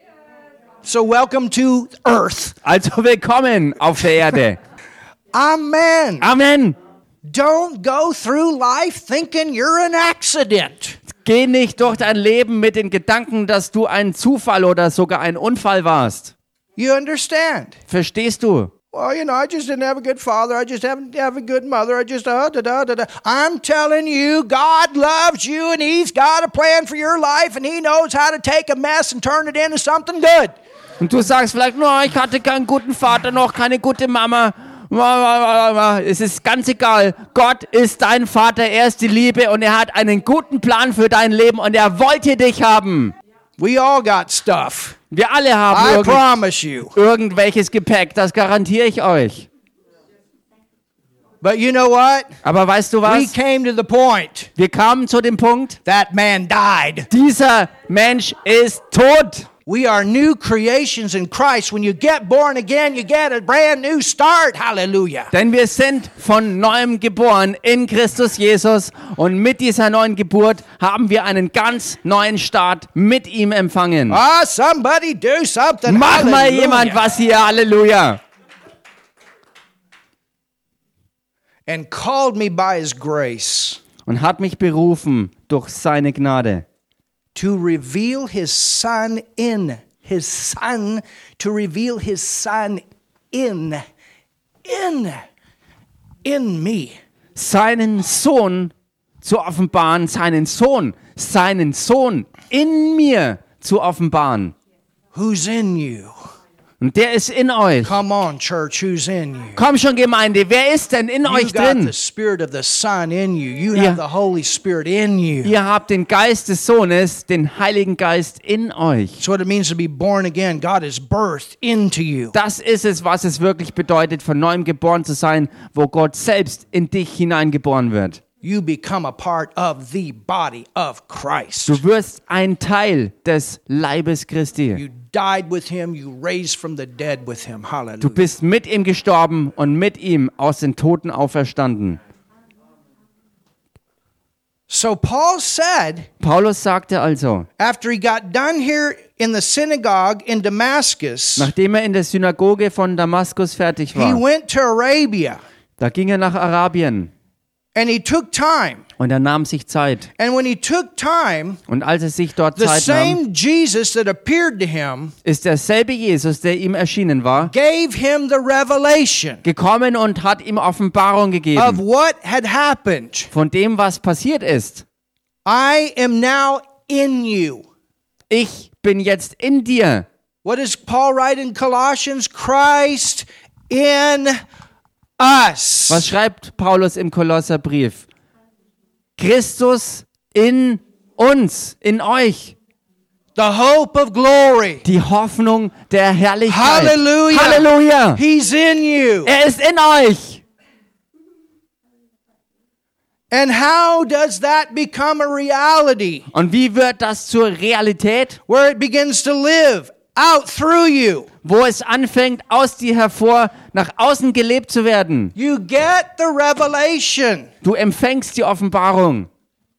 So welcome to earth. Also willkommen auf der Erde. Amen. Amen. Don't go through life thinking you're an accident. Geh nicht durch dein Leben mit den Gedanken, dass du ein Zufall oder sogar ein Unfall warst. You understand? Verstehst du? Well, you know, I just didn't have a good father. I just haven't have a good mother. I just uh, da da da da. I'm telling you, God loves you, and He's got a plan for your life, and He knows how to take a mess and turn it into something good. Und du sagst vielleicht, no, ich hatte keinen guten Vater noch, keine gute Mama. Es ist ganz egal. Gott ist dein Vater, er ist die Liebe und er hat einen guten Plan für dein Leben und er wollte dich haben. We all got stuff. Wir alle haben I irgend promise you. irgendwelches Gepäck, das garantiere ich euch. But you know what? Aber weißt du We was? came to the point Wir kamen zu dem Punkt, that man died. dieser Mensch ist tot. We are new creations in Christ. When you get born again, you get a brand new start. Hallelujah. Denn wir sind von neuem geboren in Christus Jesus und mit dieser neuen Geburt haben wir einen ganz neuen Start mit ihm empfangen. Ah, somebody do something. Mach mal Hallelujah. jemand was hier, Halleluja. And called me by his grace Und hat mich berufen durch seine Gnade, to reveal his son in his son, to reveal his son in, in, in me. seinen Sohn zu offenbaren, seinen Sohn, seinen Sohn in mir zu offenbaren. Who's in you? Und der ist in euch. Come on, church, who's in you? Komm schon, Gemeinde, wer ist denn in You euch got drin? the spirit of the Son in you. You Yeah. have the Holy Spirit in you. Ihr habt den Geist des Sohnes, den Heiligen Geist in euch. That's what it means to be born again. God is birthed into you. Das ist es, was es wirklich bedeutet, von neuem geboren zu sein, wo Gott selbst in dich hineingeboren wird. You become a part of the body of Christ. Du wirst ein Teil des Leibes Christi. You died with him, you raised from the dead with him. Du bist mit ihm gestorben und mit ihm aus den Toten auferstanden. So Paul said, Paulus sagte also, after he got done here in the synagogue in Damascus, nachdem er in der Synagoge von Damaskus fertig he war, went to Arabia da ging er nach Arabien and he took time. und er nahm sich Zeit. And when he took time, Und als er sich dort the Zeit nahm, same Jesus that appeared to him ist derselbe Jesus, der ihm erschienen war, gave him the revelation gekommen und hat ihm Offenbarung of gegeben what had happened. von dem, was passiert ist. I am now in you. Ich bin jetzt in dir. What does Paul write in Colossians? Christ in us. Was schreibt Paulus im Kolosserbrief? Christus in uns, in euch. The hope of glory. Die Hoffnung der Herrlichkeit. Halleluja. Halleluja. He's in you. Er ist in euch. And how does that become a reality? Und wie wird das zur Realität? Where it begins to live out through you. Wo es anfängt, aus dir hervor nach außen gelebt zu werden. You get the revelation Du empfängst die Offenbarung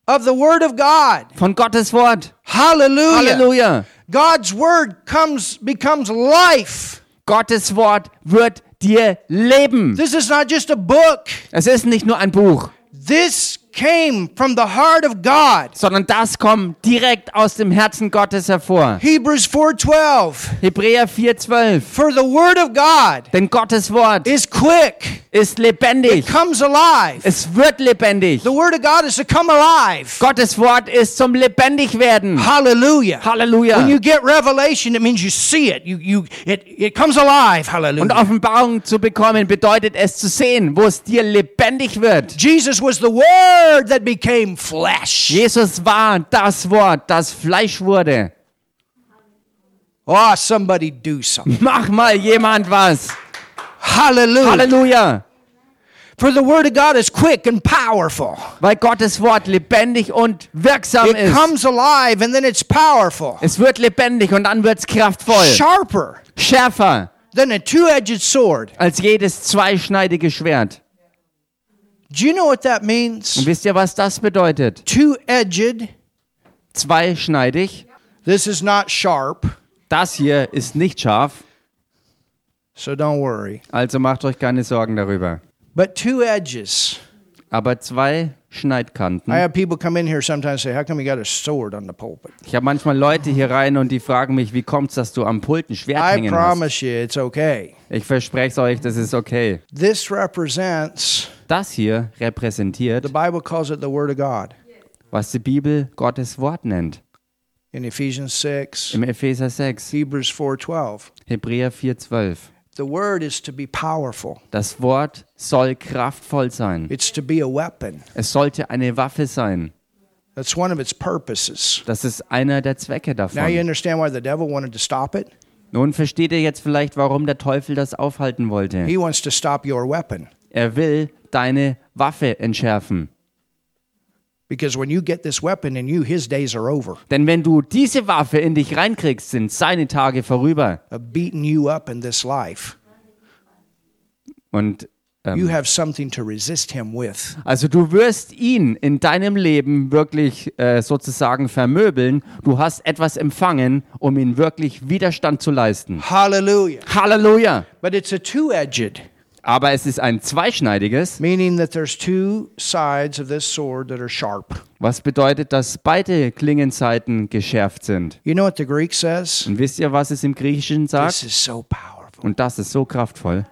of the Word of God. von Gottes Wort. Hallelujah. Halleluja. God's Word comes becomes life. Gottes Wort wird dir Leben. This is not just a book. Es ist nicht nur ein Buch. This came from the heart of God. sondern das kommt direkt aus dem Herzen Gottes hervor. Hebrews 4:12. Hebräer 4,12. For the word of God Denn Gottes Wort is quick, ist lebendig. It comes alive. Es wird lebendig. The word of God is to come alive. Gottes Wort ist zum Lebendigwerden. Hallelujah. Halleluja. When you get revelation, it means you see it. You you it it comes alive. Hallelujah. Und Offenbarung zu bekommen bedeutet es zu sehen, wo es dir lebendig wird. Jesus was the word that became flesh. Jesus war das Wort, das Fleisch wurde. Oh, somebody do something. Mach mal jemand was. Hallelujah. Halleluja. For the word of God is quick and powerful. Weil Gottes Wort lebendig und wirksam It ist. comes alive and then it's powerful. Es wird lebendig und dann wird es kraftvoll. Sharper Schärfer than a two-edged sword. als jedes zweischneidige Schwert. Do you know what that Und means? wisst ihr, was das bedeutet? Two-edged. Zweischneidig. This is not sharp, Das hier ist nicht scharf, so don't worry. also macht euch keine Sorgen darüber. But two edges. Aber zwei Schneidkanten. I have people come in here sometimes and say, "How come you got a sword on the pulpit?" Ich habe manchmal Leute hier rein und die fragen mich, wie kommt's, dass du am Pult ein Schwert I hängen hast? promise you, it's okay. Ich verspreche es euch, das ist okay. This represents Das hier repräsentiert, the Bible calls it the Word of God was die Bibel Gottes Wort nennt. in Ephesians six, Im Epheser 6, Hebrews four twelve. Hebräer 4,12. The Word is to be powerful. Das Wort soll kraftvoll sein. It's to be a weapon. Es sollte eine Waffe sein. That's one of its purposes. Das ist einer der Zwecke Now you davon. understand why the devil wanted to stop it? Nun versteht ihr jetzt vielleicht, warum der Teufel das aufhalten wollte. He wants to stop your weapon. Er will deine Waffe entschärfen. Because when you get this weapon in you, his days are over Denn wenn du diese Waffe in dich reinkriegst, sind seine Tage vorüber. of beating you up in this life. Und You ähm, have something to resist him with. also du wirst ihn in deinem Leben wirklich äh, sozusagen vermöbeln. Du hast etwas empfangen, um ihn wirklich Widerstand zu leisten. Hallelujah. Halleluja! But it's a two edged, Aber es ist ein zweischneidiges, meaning that there's two sides of this sword that are sharp. was bedeutet, dass beide Klingenseiten geschärft sind. You know what the Greek says? Und wisst ihr, was es im Griechischen This sagt? is so powerful. Und das ist so kraftvoll.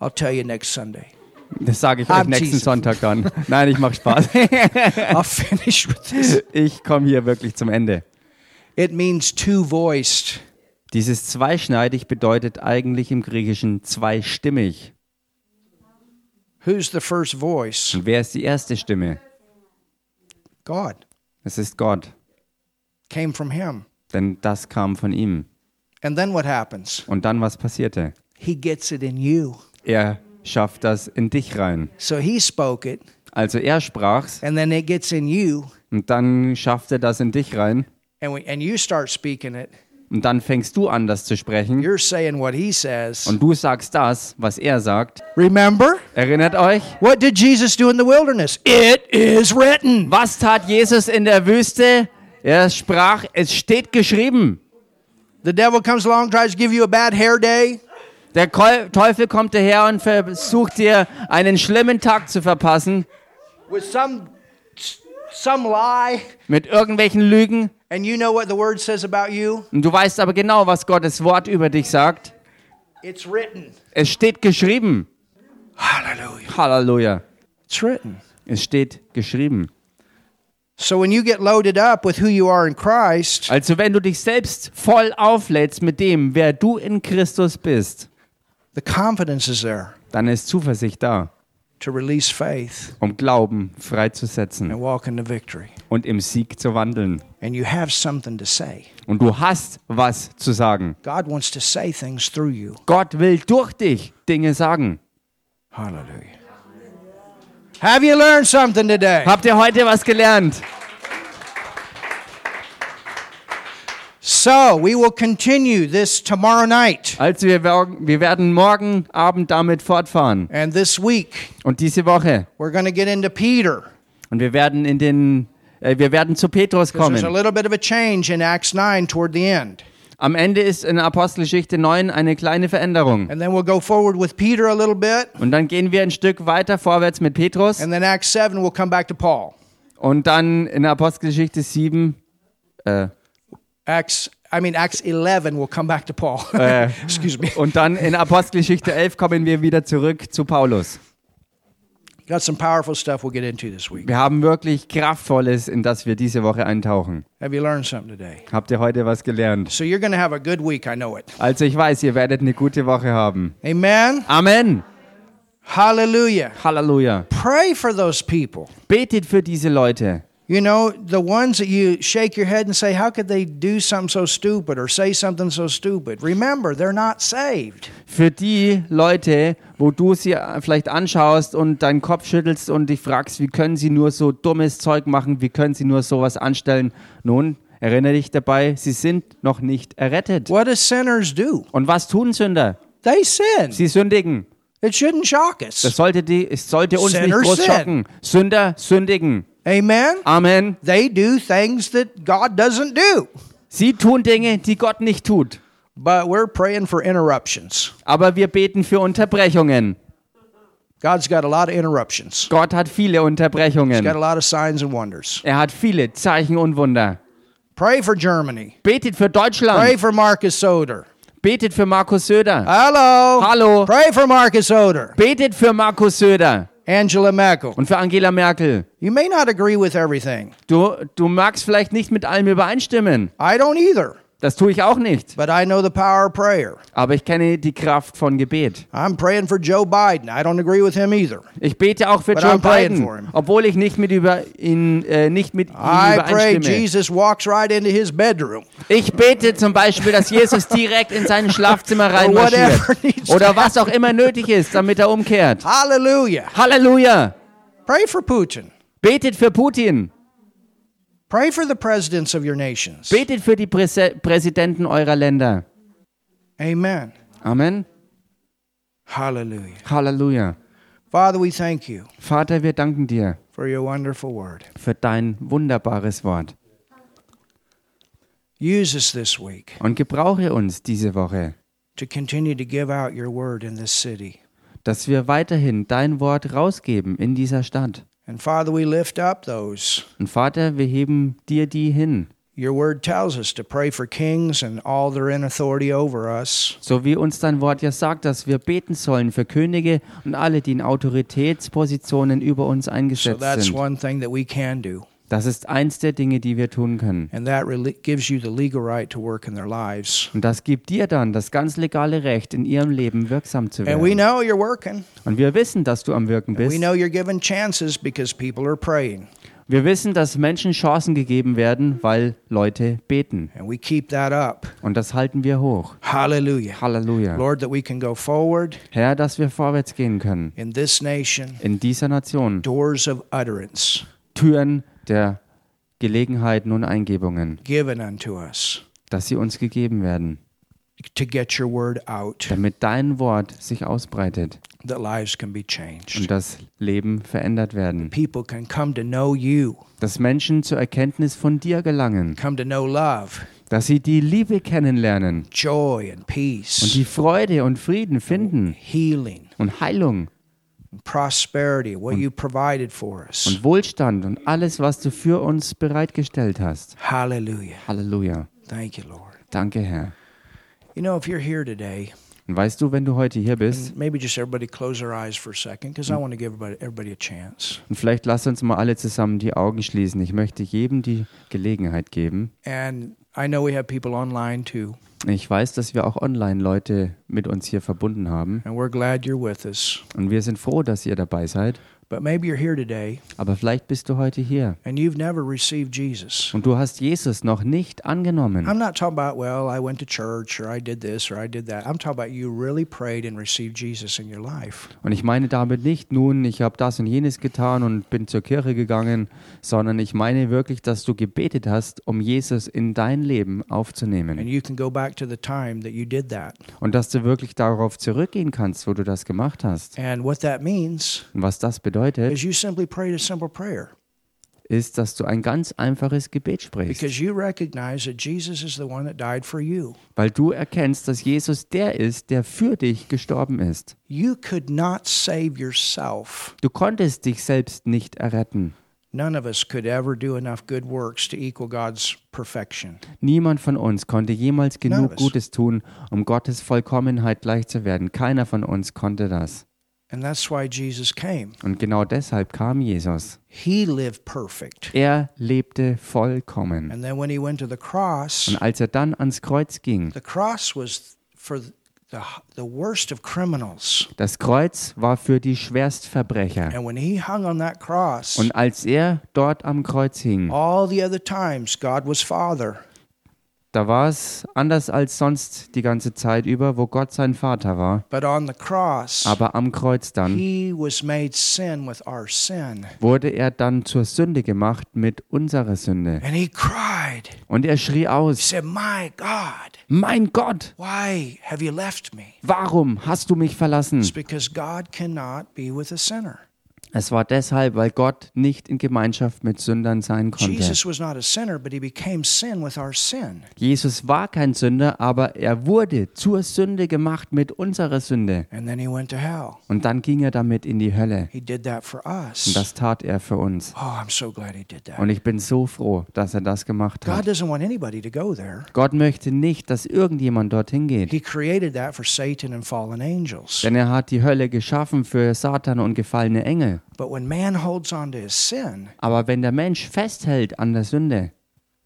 I'll tell you next Sunday. Das sage ich euch nächsten. Sonntag dann. Nein, ich mache Spaß. I'll finish with this. Ich komme hier wirklich zum Ende. It means two voiced. Dieses zweischneidig bedeutet eigentlich im Griechischen zweistimmig. Who's the first voice? Und wer ist die erste Stimme? God. Es ist Gott, Came from him. denn das kam von ihm. And then what happens? Und dann was passierte? He gets it in you. Er schafft das in dich rein. So he spoke it, Also er sprach's and then it gets in you, und dann schafft er das in dich rein and, we, and you start speaking it. Und dann fängst du an, das zu sprechen You're saying what he says. und du sagst das, was er sagt. Remember? Erinnert euch? What did Jesus do in the wilderness? It is written. Was tat Jesus in der Wüste? Er sprach, es steht geschrieben. The devil comes along, tries to give you a bad hair day. Der Teufel kommt daher und versucht dir einen schlimmen Tag zu verpassen with some some lie mit irgendwelchen Lügen. And you know what the word says about you Und du weißt aber genau, was Gottes Wort über dich sagt. it's written Es steht geschrieben. hallelujah Halleluja. it's written Es steht geschrieben. so when you get loaded up with who you are in Christ Also wenn du dich selbst voll auflädst mit dem, wer du in Christus bist, the confidence is there dann ist Zuversicht da, to release faith um Glauben freizusetzen and walk into victory und im Sieg zu wandeln. and you have something to say Und du hast was zu sagen. God wants to say things through you Gott will durch dich Dinge sagen. hallelujah have you learned something today Habt ihr heute was gelernt? so we will continue this tomorrow night Also wir, wir werden morgen Abend damit fortfahren. and this week Und diese Woche. we're going to get into Peter Und wir werden in den, wir werden zu Petrus 'Cause there's a kommen. little bit of a change in Acts 9 toward the end. Am Ende ist in Apostelgeschichte 9 eine kleine Veränderung. And then we'll go forward with Peter a little bit. Und dann gehen wir ein Stück weiter vorwärts mit Petrus. And then Acts 7, we'll. Und dann in Apostelgeschichte 7, äh, Acts, I mean, Acts 11, we'll come back to Paul. Äh. Excuse me. und dann in Apostelgeschichte 11 kommen wir wieder zurück zu Paulus. Got some powerful stuff we'll get into this week. Wir haben wirklich Kraftvolles, in das wir diese Woche eintauchen. Have you learned something today? Habt ihr heute was gelernt? So you're going to have a good week, I know it. Also ich weiß, ihr werdet eine gute Woche haben. Amen. Amen. Hallelujah. Halleluja. Pray for those people. Betet für diese Leute. You know, the ones that you shake your head and say, How could they do something so stupid or say something so stupid? Remember, they're not saved. Für die Leute, wo du sie vielleicht anschaust und deinen Kopf schüttelst und dich fragst, wie können sie nur so dummes Zeug machen, wie können sie nur sowas anstellen. Nun, erinnere dich dabei, sie sind noch nicht errettet. What do sinners do? Und was tun Sünder? They sin. Sie sündigen. It shouldn't shock Das us. sollte, die, es sollte uns nicht Sinners groß sin. schocken. Sünder sündigen. Amen. Amen. They do things that God doesn't do. Sie tun Dinge, die Gott nicht tut. But we're praying for interruptions. Aber wir beten für Unterbrechungen. God's got a lot of interruptions. Gott hat viele Unterbrechungen. He's got a lot of signs and wonders. Er hat viele Zeichen und Wunder. Pray for Germany. Betet für Deutschland. Pray for Marcus Soder. Betet für Markus Söder. Hello. Hallo. Pray for Marcus Soder. Betet für Markus Söder Angela Merkel. und für Angela Merkel. You may not agree with everything. Du, du magst vielleicht nicht mit allem übereinstimmen. I don't either. Das tue ich auch nicht. But I know the power of prayer. Aber ich kenne die Kraft von Gebet. I'm praying for Joe Biden. I don't agree with him either. Ich bete auch für But Joe I'm Biden, for him. obwohl ich nicht mit, über ihn, äh, nicht mit ihm I pray übereinstimme. Jesus walks right into his bedroom. Ich bete zum Beispiel, dass Jesus direkt in sein Schlafzimmer reinmarschiert. Oder was auch immer nötig ist, damit er umkehrt. Hallelujah. Halleluja! Pray for Putin. Betet für Putin. Pray for the presidents of your nations. Betet für die Präse Präsidenten eurer Länder. Amen. Amen. Hallelujah. Halleluja. Father, we thank you Vater, wir danken dir for your wonderful word. für dein wunderbares Wort. Use us this week Und gebrauche uns diese Woche, to continue to give out your word in this city. dass wir weiterhin dein Wort rausgeben in dieser Stadt. And Father, we lift up those. Und Vater, wir heben dir die hin, Your word tells us to pray for kings and all that are in authority over us. so wie uns dein Wort ja sagt, dass wir beten sollen für Könige und alle, die in Autoritätspositionen über uns So eingesetzt that's sind. one thing that we can do. Das ist eins der Dinge, die wir tun können. And that really gives you the legal right to work in their lives. Und das gibt dir dann das ganz legale Recht, in ihrem Leben wirksam zu And we werden. know you're working. Und wir wissen, dass du am Wirken We bist. know you're giving chances because people are praying. Wir wissen, dass Menschen Chancen gegeben werden, weil Leute beten. And we keep that up. Und das halten wir hoch. Hallelujah. Halleluja. Lord, that we can go forward Herr, dass wir vorwärts gehen können. in this nation, In dieser Nation. doors of utterance Türen der Gelegenheiten und Eingebungen, given unto us dass sie uns gegeben werden, to get your word out, damit dein Wort sich ausbreitet that lives can be changed. und das Leben verändert werden. People can come to know you, Dass Menschen zur Erkenntnis von dir gelangen, come to know love, dass sie die Liebe kennenlernen joy, and und peace, die Freude und Frieden finden healing, und Heilung prosperity, what you provided for us. und Wohlstand und alles, was du für uns bereitgestellt hast. Hallelujah. Halleluja. Thank you, Lord. Danke, Herr. You know, if you're here today, Und weißt du, wenn du heute hier bist, maybe just everybody close their eyes for a second because I want to give everybody, everybody a chance. und vielleicht lass uns mal alle zusammen die Augen schließen. Ich möchte jedem die Gelegenheit geben. And I know we have people online too, Ich weiß, dass wir auch online Leute mit uns hier verbunden haben. and we're glad you're with us. Und wir sind froh, dass ihr dabei seid. But maybe you're here today Aber vielleicht bist du heute hier and you've never received Jesus. und du hast Jesus noch nicht angenommen. I'm not talking about, well, I went to church or I did this or I did that. I'm talking about you really prayed and received Jesus in your life. Und ich meine damit nicht nun, ich habe das und jenes getan und bin zur Kirche gegangen, sondern ich meine wirklich, dass du gebetet hast, um Jesus in dein Leben And aufzunehmen. you can go back to the time that you did that. Und dass du wirklich darauf zurückgehen kannst, wo du das gemacht hast. And what that means Und was das bedeutet, is you simply prayed a simple prayer. ist, dass du ein ganz einfaches Gebet sprichst, because you recognize that Jesus is the one that died for you. weil du erkennst, dass Jesus der ist, der für dich gestorben ist. You could not save yourself. Du konntest dich selbst nicht erretten. Niemand von uns konnte jemals genug. Gutes tun, um Gottes Vollkommenheit gleich zu werden. Keiner von uns konnte das. And that's why Jesus came. Und genau deshalb kam Jesus. He lived perfect. Er lebte vollkommen. And then when he went to the cross, Und als er dann ans Kreuz ging, the cross was for the, the worst of criminals. das Kreuz war für die Schwerstverbrecher. And when he hung on that cross, Und als er dort am Kreuz hing, all the other times God was Father, da war es anders als sonst die ganze Zeit über, wo Gott sein Vater war. but on the cross, Aber am Kreuz dann he was made sin with our sin. wurde er dann zur Sünde gemacht mit unserer Sünde. And he cried. Und er schrie He aus, said, My God, mein Gott, why have you left me? warum hast du mich verlassen? It's because God cannot be with a sinner. Es war deshalb, weil Gott nicht in Gemeinschaft mit Sündern sein konnte. Jesus war kein Sünder, aber er wurde zur Sünde gemacht mit unserer Sünde. Und dann ging er damit in die Hölle. Und das tat er für uns. Oh. Und ich bin so froh, dass er das gemacht hat. Gott möchte nicht, dass irgendjemand dorthin geht. Denn er hat die Hölle geschaffen für Satan und gefallene Engel. But when man holds on to his sin, Aber wenn der Mensch festhält an der Sünde,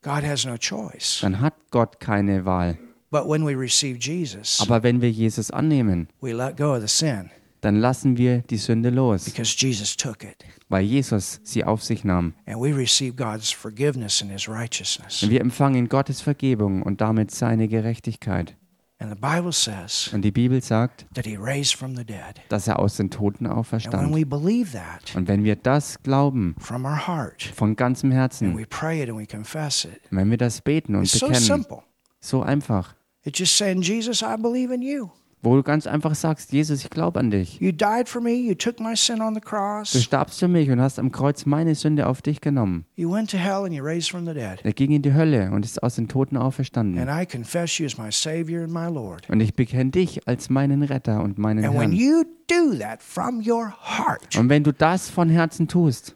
God has no choice. dann hat Gott keine Wahl. But when we receive Jesus, Aber wenn wir Jesus annehmen, we let go of the sin dann lassen wir die Sünde los, because Jesus took it. weil Jesus sie auf sich nahm. And we receive God's forgiveness and his righteousness. Und wir empfangen Gottes Vergebung und damit seine Gerechtigkeit. And the Bible says Und die Bibel sagt, that he raised from the dead. dass er aus den Toten auferstand. we believe that Und wenn wir das glauben, from our heart, von ganzem and Herzen, we pray it and we confess it, wenn wir das beten und bekennen, simple. so einfach, It's just saying, Jesus, I believe in you. Wo du ganz einfach sagst, Jesus, ich glaube an dich. You died for me. You took my sin on the Du starbst für mich und hast am Kreuz meine Sünde auf dich genommen. You went to hell and you raised from the dead. Er ging in die Hölle und ist aus den Toten auferstanden. And I confess you as my Savior and my Lord. Und ich bekenne dich als meinen Retter und meinen And when Herrn. you do that from your heart, Und wenn du das von Herzen tust,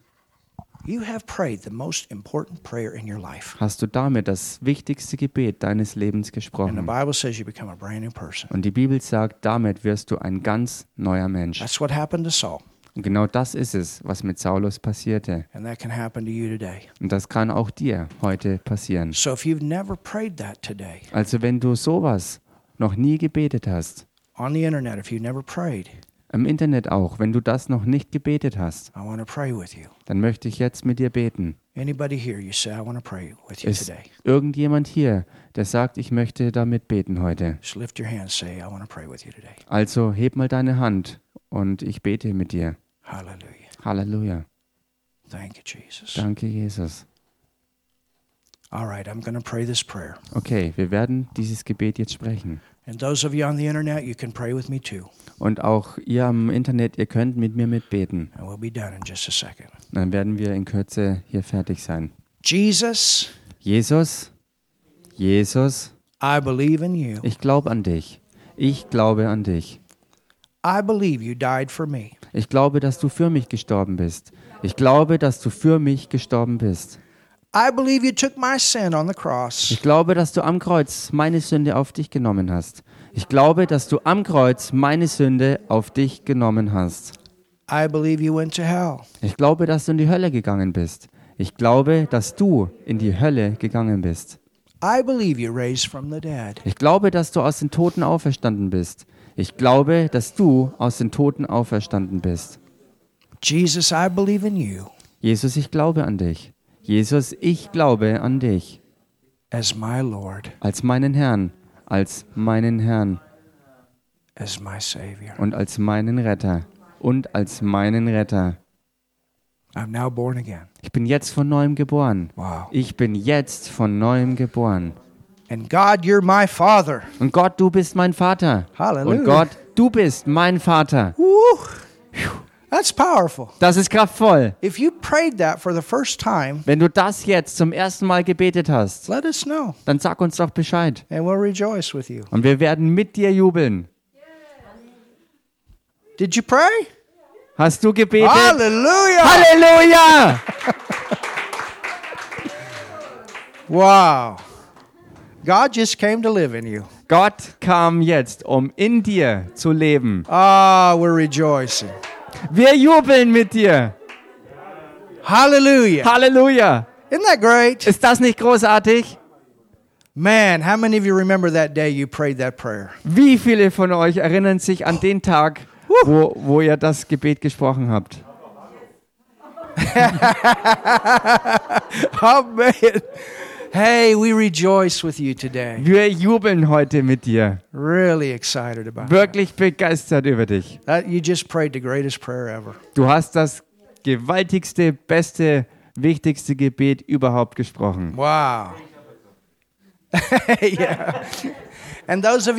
hast du damit das wichtigste Gebet deines Lebens And the gesprochen. Bible says you become a brand new person. Und die Bibel sagt, damit wirst du ein ganz neuer Mensch. That's what happened to Saul. Und genau das ist es, was mit Saulus passierte. And that can happen to you today. Und das kann auch dir heute passieren. So if you've never prayed that today, Also wenn du sowas noch nie gebetet hast, im Internet auch, wenn du das noch nicht gebetet hast, I want to pray with you. dann möchte ich jetzt mit dir beten. Anybody here, you say, I want to pray with you Ist today. irgendjemand hier, der sagt, ich möchte damit beten heute? Just lift your hand, say, I want to pray with you today. Also heb mal deine Hand und ich bete mit dir. Hallelujah. Halleluja. Thank you, Jesus. Danke, Jesus. All right, I'm going to pray this prayer. Okay, wir werden dieses Gebet jetzt sprechen. And those of you on the internet, you can pray with me too. Und auch ihr am Internet, ihr könnt mit mir mitbeten. And we'll be done in just a second. Dann werden wir in Kürze hier fertig sein. Jesus, Jesus, Jesus, I believe in you. ich glaube an dich. Ich glaube an dich. I believe you died for me. Ich glaube, dass du für mich gestorben bist. Ich glaube, dass du für mich gestorben bist. I believe you took my sin on the cross. Ich glaube, dass du am Kreuz meine Sünde auf dich genommen hast. Ich glaube, dass du am Kreuz meine Sünde auf dich genommen hast. I believe you went to hell. Ich glaube, dass du in die Hölle gegangen bist. Ich glaube, dass du in die Hölle gegangen bist. I believe you raised from the dead. Ich glaube, dass du aus den Toten auferstanden bist. Ich glaube, dass du aus den Toten auferstanden bist. Jesus, I believe in you Jesus, ich glaube an dich. Jesus, ich glaube an dich. as my Lord, Als meinen Herrn, als meinen Herrn as my Savior. und als meinen Retter. Und als meinen Retter. I'm now born again. Ich bin jetzt von neuem geboren. Wow. Ich bin jetzt von neuem geboren. And God, you're my Father. Und Gott, du bist mein Vater. Halleluja. Und Gott, du bist mein Vater. Woo. That's powerful. Das ist kraftvoll. If you prayed that for the first time, Wenn du das jetzt zum ersten Mal gebetet hast, let us know dann sag uns doch Bescheid. and we'll rejoice with you. Und wir werden mit dir jubeln. Did you pray? Hast du gebetet? Hallelujah! Halleluja! Wow. God just came to live in you. Gott kam jetzt, um in dir zu leben. Ah, we're rejoicing. Wir jubeln mit dir. Hallelujah. Halleluja! Isn't that great? Ist das nicht großartig? Man, how many of you remember that day you prayed that prayer? Wie viele von euch erinnern sich an den Tag, wo, wo ihr das Gebet gesprochen habt? Oh, man. Hey, we rejoice with you today. Wir jubeln heute mit dir. Really excited about. Wirklich begeistert über dich. That, you just prayed the greatest prayer ever. Du hast das gewaltigste, beste, wichtigste Gebet überhaupt gesprochen. Wow. yeah. And those of you